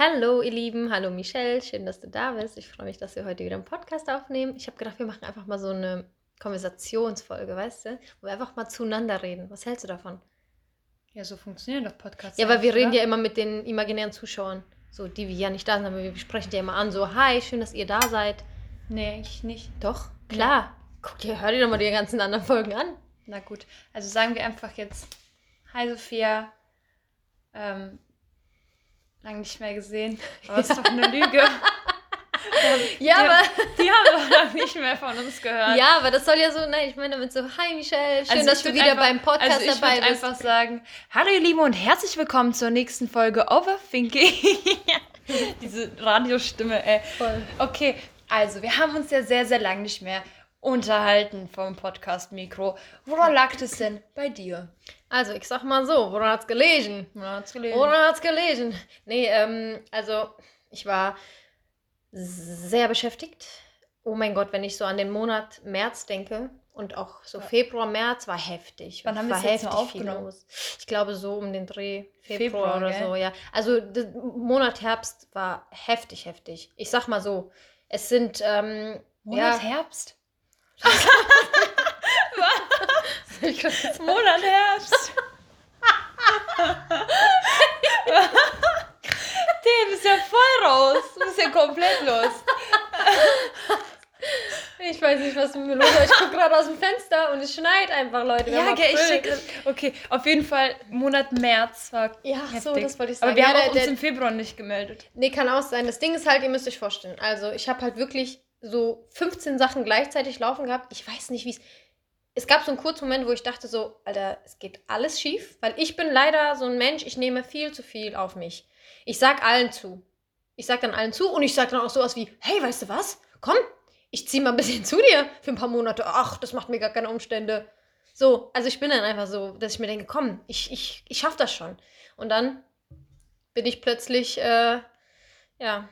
Hallo ihr Lieben, hallo Michelle, schön, dass du da bist. Ich freue mich, dass wir heute wieder einen Podcast aufnehmen. Ich habe gedacht, wir machen einfach mal so eine Konversationsfolge, weißt du, wo wir einfach mal zueinander reden. Was hältst du davon? Ja, so funktionieren doch Podcasts. Ja, weil wir reden ja immer mit den imaginären Zuschauern, so die wir ja nicht da sind, aber wir sprechen die ja immer an, so hi, schön, dass ihr da seid. Nee, ich nicht. Doch, klar. Guck dir, hör dir doch mal die ganzen anderen Folgen an. Na gut, also sagen wir einfach jetzt Hi Sophia. Ähm, lange nicht mehr gesehen. Aber ist doch eine Lüge. Ja, die, aber. Die haben doch noch nicht mehr von uns gehört. Ja, aber das soll ja so, nein, ich meine damit so, hi Michelle, schön, Also dass du wieder einfach- beim Podcast also ich dabei bist. einfach sagen, hallo ihr Lieben und herzlich willkommen zur nächsten Folge Overthinking. Diese Radiostimme, ey. Voll. Okay, also wir haben uns ja sehr, sehr lange nicht mehr unterhalten vom Podcast-Mikro. Woran lag das denn bei dir? Also, ich sag mal so, woran hat's gelesen? Man hat's gelesen. Woran hat's gelesen? Nee, ähm, also, ich war sehr beschäftigt. Oh mein Gott, wenn ich so an den Monat März denke und auch so Februar, März war heftig. Wann haben wir letzte Mal heftig viel aufgenommen? los. Ich glaube so um den Dreh Februar, Februar, oder gell? so, ja. Also der Monat Herbst war heftig, heftig. Ich sag mal so, es sind ähm, Monat ja, Herbst? ich das- Monat Herbst. Der bist ja voll raus. Du bist ja komplett los. ich weiß nicht, was mit mir los ist. Ich gucke gerade aus dem Fenster und es schneit einfach, Leute. Wir Ja, gell, ich check. Okay, auf jeden Fall Monat März war Ja, heftig. so, das wollte ich Aber sagen. wir Ja, haben der- uns der- im Februar nicht gemeldet. Nee, kann auch sein. Das Ding ist halt, ihr müsst euch vorstellen. Also, ich habe halt wirklich so 15 Sachen gleichzeitig laufen gehabt. Ich weiß nicht, wie es. Es gab so einen kurzen Moment, wo ich dachte so, Alter, es geht alles schief, weil ich bin leider so ein Mensch, ich nehme viel zu viel auf mich. Ich sag allen zu. Ich sag dann allen zu und ich sag dann auch sowas wie, hey, weißt du was? Komm, ich zieh mal ein bisschen zu dir für ein paar Monate. Ach, das macht mir gar keine Umstände. So, also ich bin dann einfach so, dass ich mir denke, komm, ich, ich, ich schaff das schon. Und dann bin ich plötzlich, äh, ja,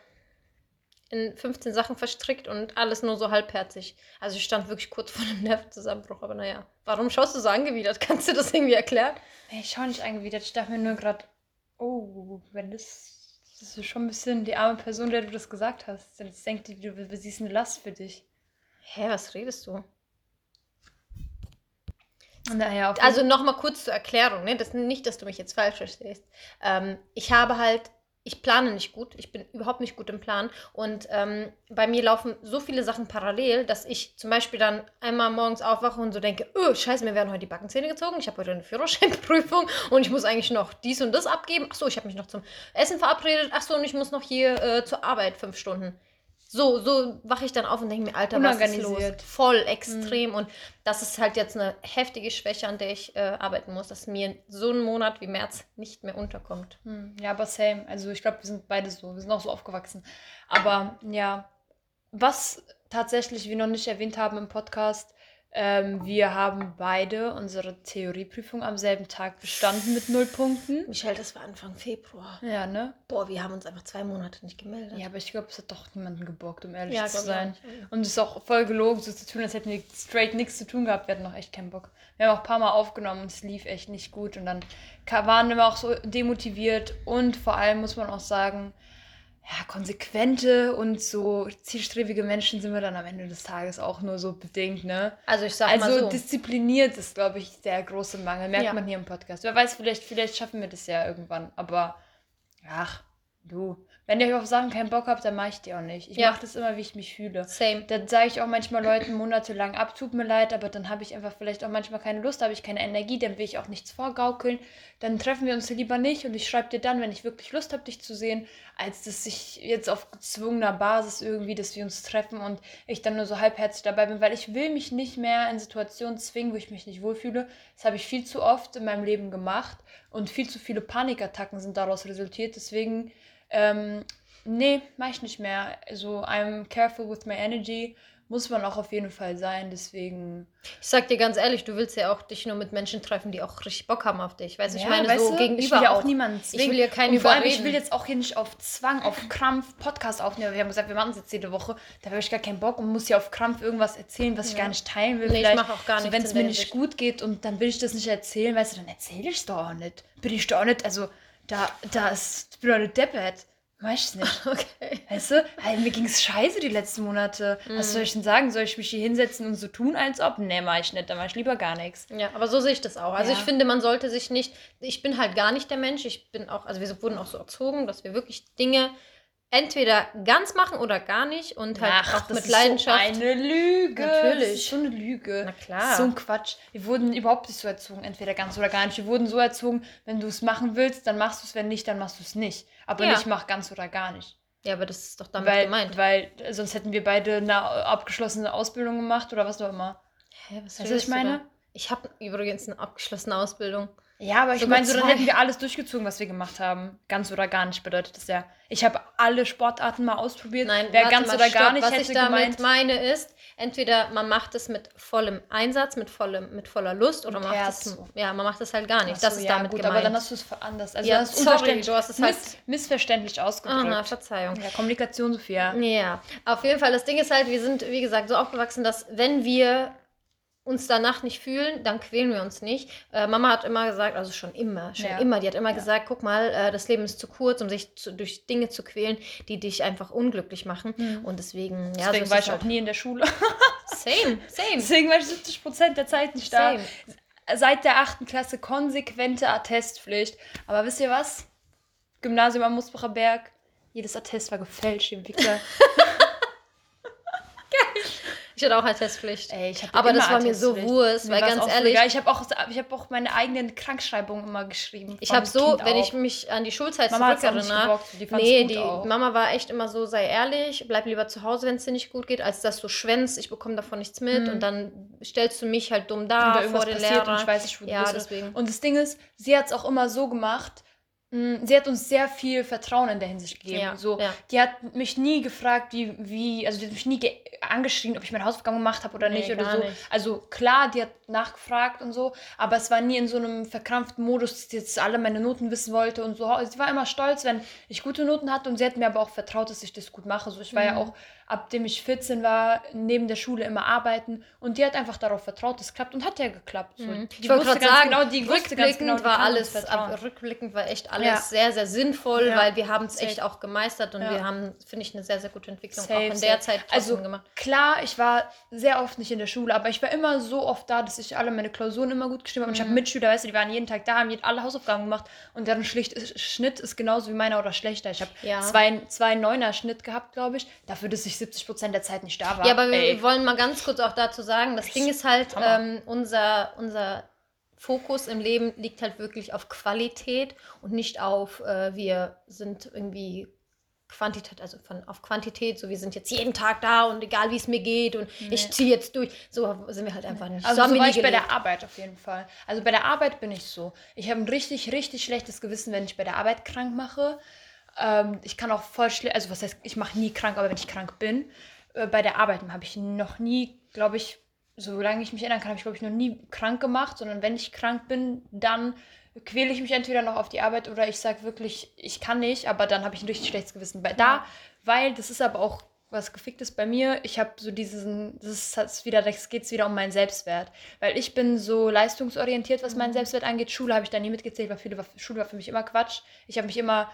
in 15 Sachen verstrickt und alles nur so halbherzig. Also ich stand wirklich kurz vor einem Nervenzusammenbruch, aber naja. Warum schaust du so angewidert? Kannst du das irgendwie erklären? Nee, ich schau nicht angewidert. Ich dachte mir nur gerade, oh, wenn das. Das ist schon ein bisschen die arme Person, der du das gesagt hast. Jetzt denkt die, du siehst eine Last für dich. Hä, was redest du? Naja, Also nochmal kurz zur Erklärung, ne? Das, nicht, dass du mich jetzt falsch verstehst. Ähm, ich habe halt, ich plane nicht gut, ich bin überhaupt nicht gut im Plan und ähm, bei mir laufen so viele Sachen parallel, dass ich zum Beispiel dann einmal morgens aufwache und so denke, oh, scheiße, mir werden heute die Backenzähne gezogen, ich habe heute eine Führerscheinprüfung und ich muss eigentlich noch dies und das abgeben. Achso, ich habe mich noch zum Essen verabredet, achso, und ich muss noch hier äh, zur Arbeit fünf Stunden. So, so wache ich dann auf und denke mir, Alter, was ist los? Voll extrem. Und das ist halt jetzt eine heftige Schwäche, an der ich äh, arbeiten muss, dass mir so ein Monat wie März nicht mehr unterkommt. Hm, ja, aber same. Also ich glaube, wir sind beide so. Wir sind auch so aufgewachsen. Aber ja, was tatsächlich wir noch nicht erwähnt haben im Podcast, ähm, wir haben beide unsere Theorieprüfung am selben Tag bestanden mit null Punkten. Michelle, das war Anfang Februar. Ja, ne? Boah, wir haben uns einfach zwei Monate nicht gemeldet. Ja, aber ich glaube, es hat doch niemanden gebockt, um ehrlich Ja, zu ich sein. nicht. Und es ist auch voll gelogen, so zu tun, als hätten wir straight nichts zu tun gehabt. Wir hatten noch echt keinen Bock. Wir haben auch ein paar Mal aufgenommen und es lief echt nicht gut. Und dann waren wir auch so demotiviert. Und vor allem muss man auch sagen, ja, konsequente und so zielstrebige Menschen sind wir dann am Ende des Tages auch nur so bedingt, ne? Also ich sag mal Also so. diszipliniert ist, glaube ich, der große Mangel. Merkt Ja. man hier im Podcast. Wer weiß, vielleicht, vielleicht schaffen wir das ja irgendwann. Aber ach, du. Wenn ihr auf Sachen keinen Bock habt, dann mache ich die auch nicht. Ich Ja. mache das immer, wie ich mich fühle. Same. Dann sage ich auch manchmal Leuten monatelang ab, tut mir leid, aber dann habe ich einfach vielleicht auch manchmal keine Lust, habe ich keine Energie, dann will ich auch nichts vorgaukeln. Dann treffen wir uns lieber nicht und ich schreibe dir dann, wenn ich wirklich Lust habe, dich zu sehen, als dass ich jetzt auf gezwungener Basis irgendwie, dass wir uns treffen und ich dann nur so halbherzig dabei bin, weil ich will mich nicht mehr in Situationen zwingen, wo ich mich nicht wohlfühle. Das habe ich viel zu oft in meinem Leben gemacht und viel zu viele Panikattacken sind daraus resultiert. Deswegen ähm, nee, mach ich nicht mehr. Also, I'm careful with my energy. Muss man auch auf jeden Fall sein. Deswegen. Ich sag dir ganz ehrlich, du willst ja auch dich nur mit Menschen treffen, die auch richtig Bock haben auf dich. Weißt du, ich Ja, meine, weißt so du, gegenüber Ich will ja auch, auch. niemanden zwingen. Ich will ja keinen Und vor allem, ich will jetzt auch hier nicht auf Zwang, auf Krampf Podcast aufnehmen. Wir haben gesagt, wir machen es jetzt jede Woche. Da habe ich gar keinen Bock und muss hier auf Krampf irgendwas erzählen, was ich Ja. gar nicht teilen will. Nee, ich Vielleicht. mach auch gar so, nichts Wenn in es mir nicht gut geht und dann will ich das nicht erzählen, weißt du, dann erzähle ich es doch auch nicht. Bin ich doch auch nicht, also da, da ist, ich bin doch nicht deppert. Weiß ich nicht. Okay. Weißt du, halt, mir ging es scheiße die letzten Monate. Was Mhm. soll ich denn sagen? Soll ich mich hier hinsetzen und so tun, als ob? Nee, mach ich nicht. Dann mach ich lieber gar nichts. Ja, aber so sehe ich das auch. Also Ja. ich finde, man sollte sich nicht, ich bin halt gar nicht der Mensch, ich bin auch, also wir wurden auch so erzogen, dass wir wirklich Dinge entweder ganz machen oder gar nicht und halt auch mit Leidenschaft. So eine Lüge. Natürlich. Das ist so eine Lüge. Na Das klar. ist so ein Quatsch. Wir wurden überhaupt nicht so erzogen, entweder ganz oder gar nicht. Wir wurden so erzogen, wenn du es machen willst, dann machst du es, wenn nicht, dann machst du es nicht. Aber Ja. nicht mach ganz oder gar nicht. ja, aber das ist doch damit Weil, gemeint. weil äh, sonst hätten wir beide eine abgeschlossene Ausbildung gemacht oder was auch immer. Hä, was Weißt du, was ich meine? da? Ich habe übrigens eine abgeschlossene Ausbildung. Ja, aber ich Sogar meine, so dann hätten wir alles durchgezogen, was wir gemacht haben. Ganz oder gar nicht bedeutet das ja. Ich habe alle Sportarten mal ausprobiert. Nein, Wer ganz mal, oder gar stopp. nicht Was hätte ich damit gemeint. meine ist, entweder man macht es mit vollem Einsatz, mit vollem, mit voller Lust oder macht es, ja, man macht es halt gar nicht. Ach das so, ist ja, damit gut, gemeint. aber dann hast du es anders. Also Ja, du hast sorry, unverständlich- du hast es halt- miss, missverständlich ausgedrückt. Aha, Verzeihung. ja, Kommunikation, Sophia. Ja, auf jeden Fall. Das Ding ist halt, wir sind, wie gesagt, so aufgewachsen, dass wenn wir uns danach nicht fühlen, dann quälen wir uns nicht. Äh, Mama hat immer gesagt, also schon immer, schon Ja. immer, die hat immer Ja. gesagt, guck mal, äh, das Leben ist zu kurz, um sich zu, durch Dinge zu quälen, die dich einfach unglücklich machen. Mhm. Und deswegen, ja, Deswegen so war ich auch nie in der Schule. Same, same, Deswegen war ich 70 Prozent der Zeit nicht da. same. Seit der 8. Klasse konsequente Attestpflicht. Aber wisst ihr was? Gymnasium am Musbacher Berg. Jedes Attest war gefälscht, ihr Wichser. Ich hatte auch Attestpflicht. Ey, ich Aber das war mir so. Wurst, Mir weil ganz auch ehrlich, egal. ich habe auch, ich hab auch meine eigenen Krankschreibungen immer geschrieben. ich habe so, Kind wenn auf. ich mich an die Schulzeit Mama auch zurückerinnere, die Nee, die auch. Mama war echt immer so, sei ehrlich, bleib lieber zu Hause, wenn es dir nicht gut geht, als dass du schwänzt, ich bekomme davon nichts mit Mhm. und dann stellst du mich halt dumm Und da vor den passiert Lehrer. und ich weiß nicht, wo du ja, bist. deswegen. Und das Ding ist, sie hat es auch immer so gemacht, sie hat uns sehr viel Vertrauen in der Hinsicht gegeben. Ja, so, ja. Die hat mich nie gefragt, wie, wie also die hat mich nie ge- angeschrien, ob ich meine Hausaufgaben gemacht habe oder Nee, nicht oder so. nicht. Also klar, die hat nachgefragt und so, aber es war nie in so einem verkrampften Modus, dass sie jetzt alle meine Noten wissen wollte und so. Sie war immer stolz, wenn ich gute Noten hatte und sie hat mir aber auch vertraut, dass ich das gut mache. So, ich war ja Mhm. auch, ab dem ich 14 war, neben der Schule immer arbeiten und die hat einfach darauf vertraut, es klappt und hat ja geklappt. So, Mhm. die Ich wollte gerade sagen, genau, die wusste ganz rückblickend genau, die war alles, ab, rückblickend war echt alles Ja. sehr, sehr sinnvoll, Ja. weil wir haben es echt auch gemeistert und Ja. wir haben, finde ich, eine sehr, sehr gute Entwicklung Safe, auch in safe. der Zeit Also gemacht. klar, ich war sehr oft nicht in der Schule, aber ich war immer so oft da, dass ich alle meine Klausuren immer gut geschrieben habe. Und ich habe Mhm. Mitschüler, weißt du, die waren jeden Tag da, haben alle Hausaufgaben gemacht und deren Schlicht, Schnitt ist genauso wie meiner oder schlechter. Ich habe Ja. zwei, zwei Neuner Schnitt gehabt, glaube ich, dafür, dass ich 70 Prozent der Zeit nicht da war. Ja, aber wir Ey, wollen mal ganz kurz auch dazu sagen, das Ding ist halt, ähm, unser, unser Fokus im Leben liegt halt wirklich auf Qualität und nicht auf, äh, wir sind irgendwie Quantität, also von, auf Quantität, so wir sind jetzt jeden Tag da und egal wie es mir geht und ich Nee. ziehe jetzt durch. So sind wir halt einfach nicht. Also so wir war ich bei gelebt. der Arbeit auf jeden Fall. Also bei der Arbeit bin ich so. Ich habe ein richtig, richtig schlechtes Gewissen, wenn ich bei der Arbeit krank mache. Ähm, ich kann auch voll schlecht, also was heißt, ich mache nie krank, aber wenn ich krank bin, äh, bei der Arbeit habe ich noch nie, glaube ich, solange ich mich erinnern kann, habe ich, glaube ich, noch nie krank gemacht, sondern wenn ich krank bin, dann quäle ich mich entweder noch auf die Arbeit oder ich sage wirklich, ich kann nicht, aber dann habe ich ein richtig schlechtes Gewissen. Bei, da, weil das ist aber auch was geficktes bei mir. Ich habe so diesen, das ist wieder, das geht wieder um meinen Selbstwert. Weil ich bin so leistungsorientiert, was meinen Selbstwert angeht. Schule habe ich da nie mitgezählt, weil viele, Schule war für mich immer Quatsch. Ich habe mich immer,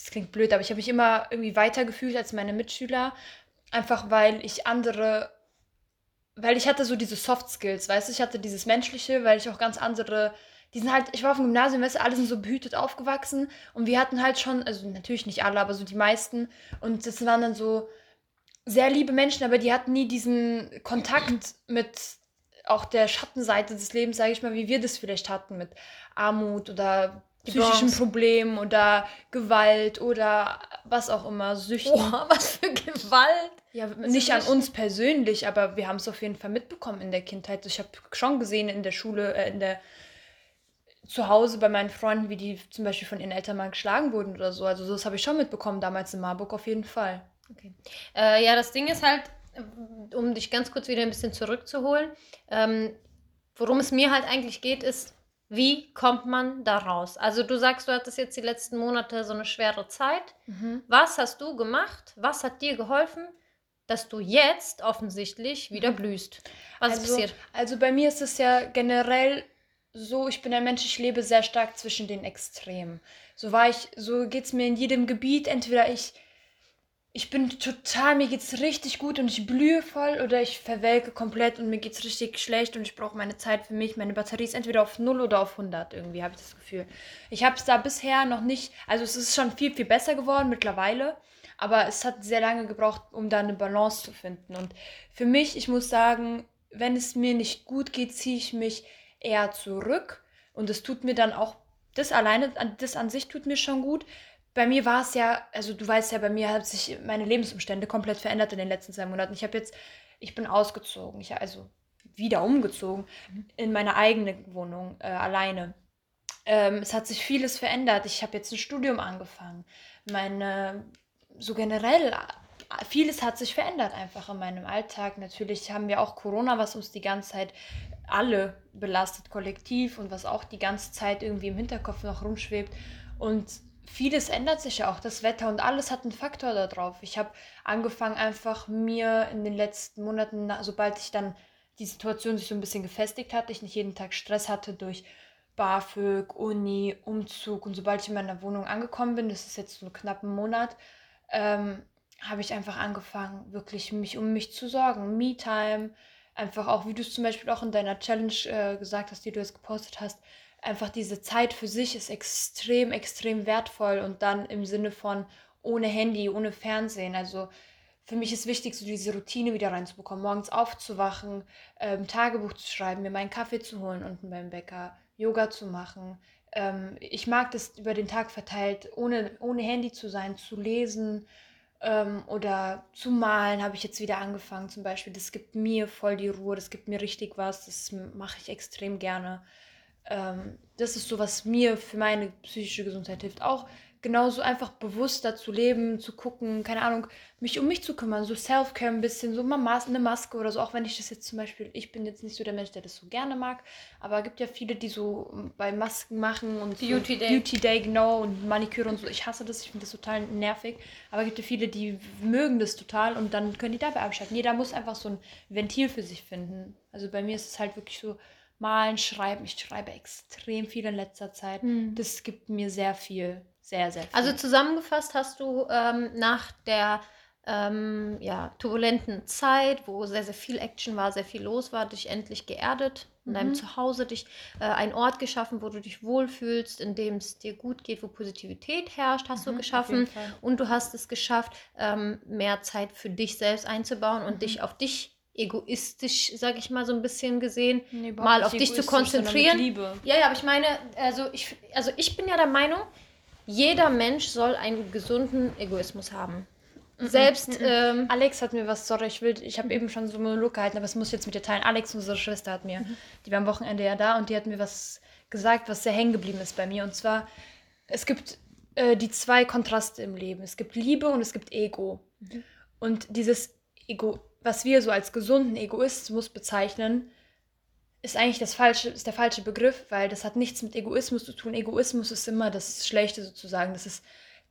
das klingt blöd, aber ich habe mich immer irgendwie weiter gefühlt als meine Mitschüler. Einfach weil ich andere, weil ich hatte so diese Soft Skills, weißt du, ich hatte dieses Menschliche, weil ich auch ganz andere, die sind halt, ich war auf dem Gymnasium, weißt du, alle sind so behütet aufgewachsen und wir hatten halt schon, also natürlich nicht alle, aber so die meisten und das waren dann so sehr liebe Menschen, aber die hatten nie diesen Kontakt mit auch der Schattenseite des Lebens, sage ich mal, wie wir das vielleicht hatten mit Armut oder psychischen. Problemen oder Gewalt oder was auch immer, Süchten. Boah, was für Gewalt. Ja, nicht an uns persönlich, aber wir haben es auf jeden Fall mitbekommen in der Kindheit. Ich habe schon gesehen in der Schule, äh, in der zu Hause bei meinen Freunden, wie die zum Beispiel von ihren Eltern mal geschlagen wurden oder so. Also das habe ich schon mitbekommen damals in Marburg auf jeden Fall. Okay. Äh, ja, das Ding ist halt, um dich ganz kurz wieder ein bisschen zurückzuholen, ähm, worum es mir halt eigentlich geht, ist, wie kommt man da raus? Also du sagst, du hattest jetzt die letzten Monate so eine schwere Zeit. Was hast du gemacht? Was hat dir geholfen, dass du jetzt offensichtlich wieder blühst? Was ist also, passiert? Also bei mir ist es ja generell so, ich bin ein Mensch, ich lebe sehr stark zwischen den Extremen. So war ich, so geht es mir in jedem Gebiet. Entweder ich, ich bin total, mir geht es richtig gut und ich blühe voll oder ich verwelke komplett und mir geht es richtig schlecht und ich brauche meine Zeit für mich. Meine Batterie ist entweder auf 0 oder auf 100 irgendwie, habe ich das Gefühl. Ich habe es da bisher noch nicht, also es ist schon viel, viel besser geworden mittlerweile. Aber es hat sehr lange gebraucht, um da eine Balance zu finden. Und für mich, ich muss sagen, wenn es mir nicht gut geht, ziehe ich mich eher zurück. Und es tut mir dann auch, das alleine, das an sich tut mir schon gut. Bei mir war es ja, also du weißt ja, bei mir haben sich meine Lebensumstände komplett verändert in den letzten zwei Monaten. Ich habe jetzt, ich bin ausgezogen, ich also wieder umgezogen mhm. in meine eigene Wohnung äh, alleine. Ähm, es hat sich vieles verändert. Ich habe jetzt ein Studium angefangen. Meine so generell, vieles hat sich verändert einfach in meinem Alltag. Natürlich haben wir auch Corona, was uns die ganze Zeit alle belastet, kollektiv und was auch die ganze Zeit irgendwie im Hinterkopf noch rumschwebt. Und vieles ändert sich ja auch, das Wetter und alles hat einen Faktor darauf. Ich habe angefangen, einfach mir in den letzten Monaten, sobald ich dann die Situation sich so ein bisschen gefestigt hatte, ich nicht jeden Tag Stress hatte durch BAföG, Uni, Umzug und sobald ich in meiner Wohnung angekommen bin, das ist jetzt so knapp ein Monat, ähm, habe ich einfach angefangen, wirklich mich um mich zu sorgen. Me-Time, einfach auch, wie du es zum Beispiel auch in deiner Challenge äh, gesagt hast, die du jetzt gepostet hast, einfach diese Zeit für sich ist extrem, extrem wertvoll und dann im Sinne von ohne Handy, ohne Fernsehen. Also für mich ist wichtig, so diese Routine wieder reinzubekommen, morgens aufzuwachen, ähm, Tagebuch zu schreiben, mir meinen Kaffee zu holen unten beim Bäcker, Yoga zu machen, ähm, ich mag das über den Tag verteilt, ohne, ohne Handy zu sein, zu lesen ähm, oder zu malen, habe ich jetzt wieder angefangen zum Beispiel. Das gibt mir voll die Ruhe, das gibt mir richtig was, das mache ich extrem gerne. Ähm, das ist so, was mir für meine psychische Gesundheit hilft. Auch genauso einfach bewusster zu leben, zu gucken, keine Ahnung, mich um mich zu kümmern, so Self-Care ein bisschen, so mal eine Maske oder so, auch wenn ich das jetzt zum Beispiel, ich bin jetzt nicht so der Mensch, der das so gerne mag, aber es gibt ja viele, die so bei Masken machen und Beauty so Day. Beauty Day, genau, und Maniküre und so, ich hasse das, ich finde das total nervig, aber es gibt ja viele, die mögen das total und dann können die dabei abschalten. Jeder muss einfach so ein Ventil für sich finden. Also bei mir ist es halt wirklich so, malen, schreiben. Ich schreibe extrem viel in letzter Zeit. Mhm. Das gibt mir sehr viel sehr, sehr viel. Also zusammengefasst hast du ähm, nach der ähm, ja, turbulenten Zeit, wo sehr, sehr viel Action war, sehr viel los war, dich endlich geerdet, in mhm. deinem Zuhause, dich äh, einen Ort geschaffen, wo du dich wohlfühlst, in dem es dir gut geht, wo Positivität herrscht, hast mhm, du geschaffen. Und du hast es geschafft, ähm, mehr Zeit für dich selbst einzubauen und mhm. dich auf dich egoistisch, sag ich mal so ein bisschen gesehen, nee, mal auf dich zu konzentrieren. Ja, ja, aber ich meine, also ich, also ich bin ja der Meinung, jeder Mensch soll einen gesunden Egoismus haben. Mhm. Selbst mhm. ähm, Alex hat mir was, sorry, ich will, ich habe eben schon so einen Monolog gehalten, aber es muss ich jetzt mit dir teilen. Alex, unsere Schwester, hat mir, mhm. die war am Wochenende ja da und die hat mir was gesagt, was sehr hängen geblieben ist bei mir. Und zwar, es gibt äh, die zwei Kontraste im Leben. Es gibt Liebe und es gibt Ego. Mhm. Und dieses Ego, was wir so als gesunden Egoismus bezeichnen, ist eigentlich das falsche, ist der falsche Begriff, weil das hat nichts mit Egoismus zu tun. Egoismus ist immer das Schlechte sozusagen. Das ist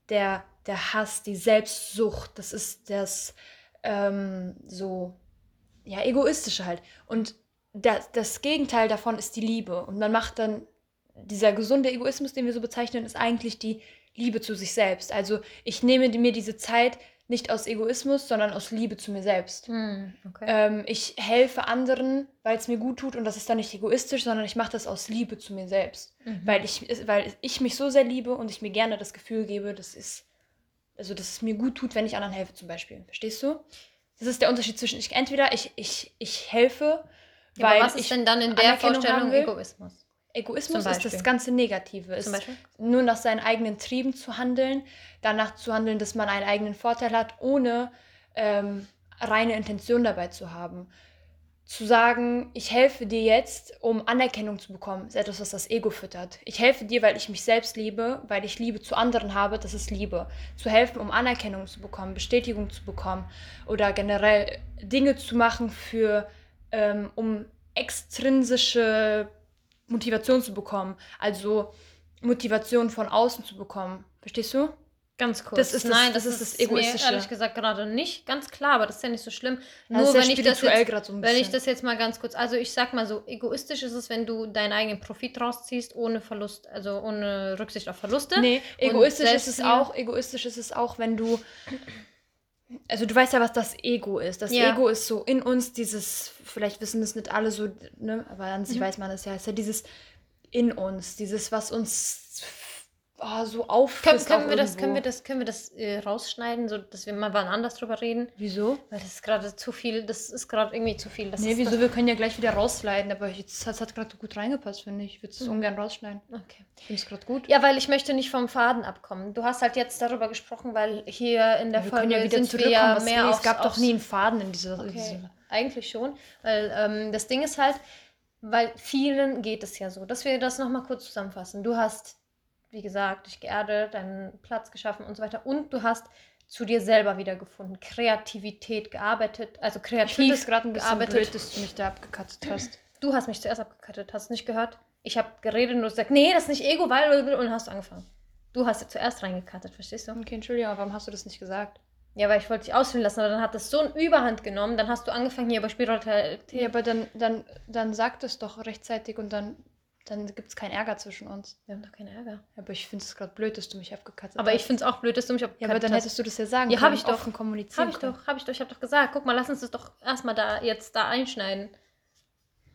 der, der Hass, die Selbstsucht, das ist das ähm, so, ja, egoistische halt. Und das, das Gegenteil davon ist die Liebe. Und man macht dann, dieser gesunde Egoismus, den wir so bezeichnen, ist eigentlich die Liebe zu sich selbst. Also ich nehme mir diese Zeit, nicht aus Egoismus, sondern aus Liebe zu mir selbst. Hm, okay. ähm, ich helfe anderen, weil es mir gut tut und das ist dann nicht egoistisch, sondern ich mache das aus Liebe zu mir selbst. Mhm. Weil, ich, weil ich mich so sehr liebe und ich mir gerne das Gefühl gebe, das ist, also dass es mir gut tut, wenn ich anderen helfe zum Beispiel. Verstehst du? Das ist der Unterschied zwischen, ich, entweder ich, ich, ich helfe, ja, weil aber was ist ich denn dann in der Vorstellung Egoismus? Egoismus ist das ganze Negative. Ist nur nach seinen eigenen Trieben zu handeln, danach zu handeln, dass man einen eigenen Vorteil hat, ohne ähm, reine Intention dabei zu haben. Zu sagen, ich helfe dir jetzt, um Anerkennung zu bekommen, ist etwas, was das Ego füttert. Ich helfe dir, weil ich mich selbst liebe, weil ich Liebe zu anderen habe, das ist Liebe. Zu helfen, um Anerkennung zu bekommen, Bestätigung zu bekommen oder generell Dinge zu machen für, ähm, um extrinsische Motivation zu bekommen. Also Motivation von außen zu bekommen. Verstehst du? Ganz kurz. Das ist das- Nein, das das, ist das ist, mir Egoistische. ehrlich gesagt gerade nicht ganz klar, aber das ist ja nicht so schlimm. Ja, Nur wenn ich das jetzt, so wenn ich das jetzt mal ganz kurz, also ich sag mal so, egoistisch ist es, wenn du deinen eigenen Profit rausziehst, ohne Verlust, also ohne Rücksicht auf Verluste. Nee, egoistisch ist es auch, egoistisch ist es auch, wenn du also du weißt ja, was das Ego ist. Das Ja. Ego ist so in uns dieses, vielleicht wissen das nicht alle so, ne, aber an sich Mhm. weiß man das ja, ist ja dieses in uns, dieses, was uns oh, so auffrisst. Können, können, wir das, können wir das, können wir das äh, rausschneiden, so dass wir mal wann anders drüber reden? Wieso? Weil das ist gerade zu viel, das ist gerade irgendwie zu viel. Das nee, wieso? Wir können ja gleich wieder rausleiten, aber jetzt, das hat gerade gut reingepasst, finde ich. Ich würde es Mhm. ungern rausschneiden. Okay. Ich finde es gerade gut. Ja, weil ich möchte nicht vom Faden abkommen. Du hast halt jetzt darüber gesprochen, weil hier in der wir Folge ja wieder sind wir ja mehr aufs, es gab doch aufs- nie einen Faden in dieser. Okay, diesem- eigentlich schon. Weil ähm, das Ding ist halt, weil vielen geht es ja so, dass wir das nochmal kurz zusammenfassen. Du hast, wie gesagt, dich geerdet, deinen Platz geschaffen und so weiter. Und du hast zu dir selber wiedergefunden, Kreativität gearbeitet, also Ich finde kreativ es gerade ein bisschen gearbeitet. blöd, dass du mich da abgekatzt hast. Du hast mich zuerst abgekattet, hast nicht gehört? Ich habe geredet und du hast gesagt, nee, das ist nicht Ego, weil und hast angefangen. Du hast ja zuerst reingekattet, verstehst du? Okay, Entschuldigung, warum hast du das nicht gesagt? Ja, weil ich wollte dich ausführen lassen, aber dann hat das so eine Überhand genommen, dann hast du angefangen hier über Spiritualität. Ja, aber dann, dann, dann sag das doch rechtzeitig und dann, dann gibt es keinen Ärger zwischen uns. Wir haben doch keinen Ärger. Aber ich finde es gerade blöd, dass du mich abgekatzt Aber hast. ich finde es auch blöd, dass du mich Ja, aber dann hast. hättest du das ja sagen Ja, können. hab ich doch. kommunizieren Hab ich können. doch, hab ich doch. Ich habe doch gesagt, guck mal, lass uns das doch erstmal da jetzt da einschneiden.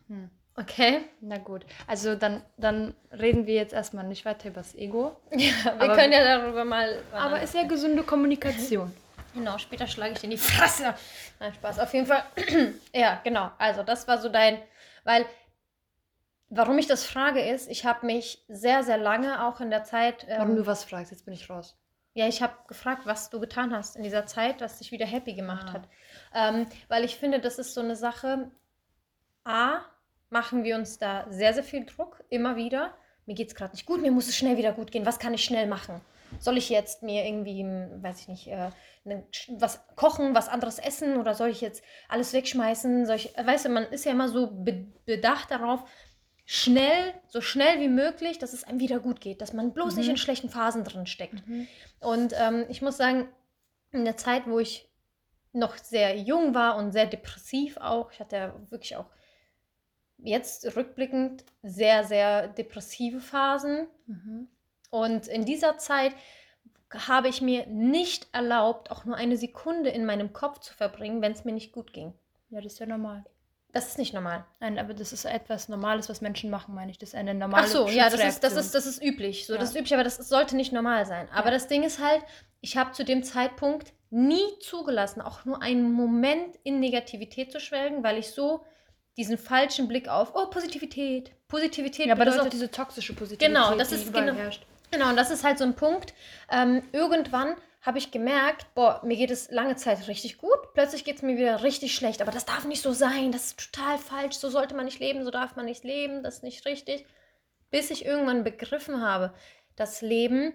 Hm. Okay? Na gut. Also dann, dann reden wir jetzt erstmal nicht weiter über das Ego. Ja, wir Aber- können ja darüber mal. Aber ist ja gesunde Kommunikation. Genau, später schlage ich dir in die Fresse. Nein, Spaß. Auf jeden Fall. ja, genau. Also, das war so dein. Weil, warum ich das frage, ist, ich habe mich sehr, sehr lange auch in der Zeit. Ähm, Warum du was fragst, jetzt bin ich raus. Ja, ich habe gefragt, was du getan hast in dieser Zeit, was dich wieder happy gemacht Ah. hat. Ähm, weil ich finde, das ist so eine Sache. A, machen wir uns da sehr, sehr viel Druck, immer wieder. Mir geht es gerade nicht gut, mir muss es schnell wieder gut gehen. Was kann ich schnell machen? Soll ich jetzt mir irgendwie, hm, weiß ich nicht, äh, ne- was kochen, was anderes essen oder soll ich jetzt alles wegschmeißen? Soll ich, äh, weißt du, man ist ja immer so be bedacht darauf, schnell, so schnell wie möglich, dass es einem wieder gut geht, dass man bloß nicht Mhm. in schlechten Phasen drin steckt. Und ähm, ich muss sagen, in der Zeit, wo ich noch sehr jung war und sehr depressiv auch, ich hatte ja wirklich auch jetzt rückblickend sehr, sehr depressive Phasen. Mhm. Und in dieser Zeit habe ich mir nicht erlaubt, auch nur eine Sekunde in meinem Kopf zu verbringen, wenn es mir nicht gut ging. Ja, das ist ja normal. Das ist nicht normal. Nein, aber das ist etwas Normales, was Menschen machen, meine ich. Das ist eine normale Ach so, ja, das ist, das ist, das ist üblich. So, Ja. Das ist üblich, aber das sollte nicht normal sein. Aber Ja. das Ding ist halt, ich habe zu dem Zeitpunkt nie zugelassen, auch nur einen Moment in Negativität zu schwelgen, weil ich so diesen falschen Blick auf, oh, Positivität, Positivität Ja, aber das ist auch diese toxische Positivität, Genau, das die ist genau- herrscht. Genau, und das ist halt so ein Punkt. Ähm, irgendwann habe ich gemerkt, boah, mir geht es lange Zeit richtig gut, plötzlich geht es mir wieder richtig schlecht. Aber das darf nicht so sein, das ist total falsch, so sollte man nicht leben, so darf man nicht leben, das ist nicht richtig. Bis ich irgendwann begriffen habe, das Leben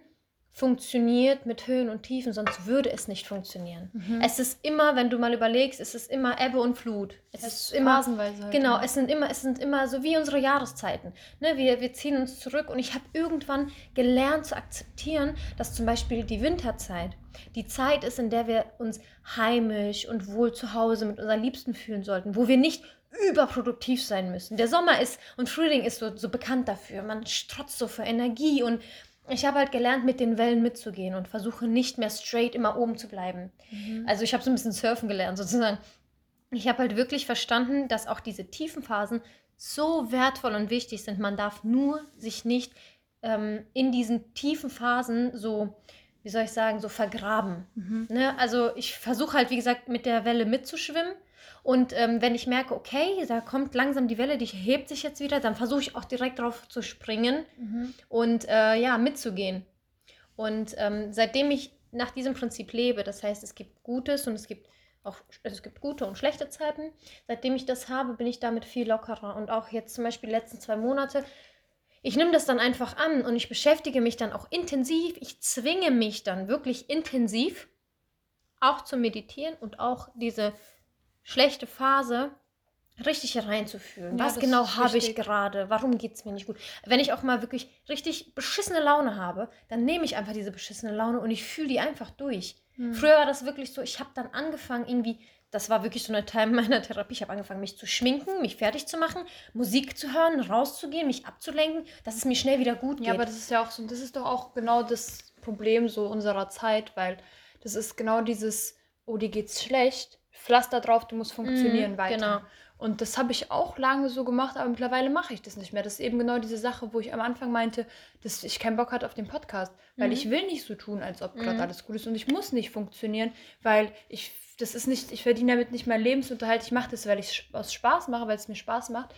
funktioniert mit Höhen und Tiefen, sonst würde es nicht funktionieren. Mhm. Es ist immer, wenn du mal überlegst, es ist immer Ebbe und Flut. Es, ist immer phasenweise halt, Genau, es sind immer, es sind immer so wie unsere Jahreszeiten. Ne, wir, wir ziehen uns zurück und ich habe irgendwann gelernt zu akzeptieren, dass zum Beispiel die Winterzeit die Zeit ist, in der wir uns heimisch und wohl zu Hause mit unseren Liebsten fühlen sollten, wo wir nicht überproduktiv sein müssen. Der Sommer ist und Frühling ist so, so bekannt dafür. Man strotzt so für Energie und ich habe halt gelernt, mit den Wellen mitzugehen und versuche nicht mehr straight immer oben zu bleiben. Mhm. Also ich habe so ein bisschen surfen gelernt sozusagen. Ich habe halt wirklich verstanden, dass auch diese tiefen Phasen so wertvoll und wichtig sind. Man darf nur sich nicht ähm, in diesen tiefen Phasen so, wie soll ich sagen, so vergraben. Mhm. Ne? Also ich versuche halt, wie gesagt, mit der Welle mitzuschwimmen. Und ähm, wenn ich merke, okay, da kommt langsam die Welle, die hebt sich jetzt wieder, dann versuche ich auch direkt drauf zu springen Mhm. und äh, ja, mitzugehen. Und ähm, seitdem ich nach diesem Prinzip lebe, das heißt, es gibt Gutes und es gibt auch also es gibt gute und schlechte Zeiten. Seitdem ich das habe, bin ich damit viel lockerer. Und auch jetzt zum Beispiel die letzten zwei Monate, ich nehme das dann einfach an und ich beschäftige mich dann auch intensiv. Ich zwinge mich dann wirklich intensiv auch zu meditieren und auch diese schlechte Phase richtig reinzufühlen. Ja, was genau habe ich gerade? Warum geht es mir nicht gut? Wenn ich auch mal wirklich richtig beschissene Laune habe, dann nehme ich einfach diese beschissene Laune und ich fühle die einfach durch. Hm. Früher war das wirklich so, ich habe dann angefangen, irgendwie, das war wirklich so eine Teil meiner Therapie, ich habe angefangen, mich zu schminken, mich fertig zu machen, Musik zu hören, rauszugehen, mich abzulenken, dass es mir schnell wieder gut geht. Ja, aber das ist ja auch so, das ist doch auch genau das Problem so unserer Zeit, weil das ist genau dieses, oh, dir geht's schlecht, Pflaster drauf, du musst funktionieren Mhm, weiter. genau. Und das habe ich auch lange so gemacht, aber mittlerweile mache ich das nicht mehr. Das ist eben genau diese Sache, wo ich am Anfang meinte, dass ich keinen Bock hatte auf den Podcast, weil Mhm. ich will nicht so tun, als ob gerade Mhm. alles gut ist und ich muss nicht funktionieren, weil ich das ist nicht, ich verdiene damit nicht meinen Lebensunterhalt. Ich mache das, weil ich es aus Spaß mache, weil es mir Spaß macht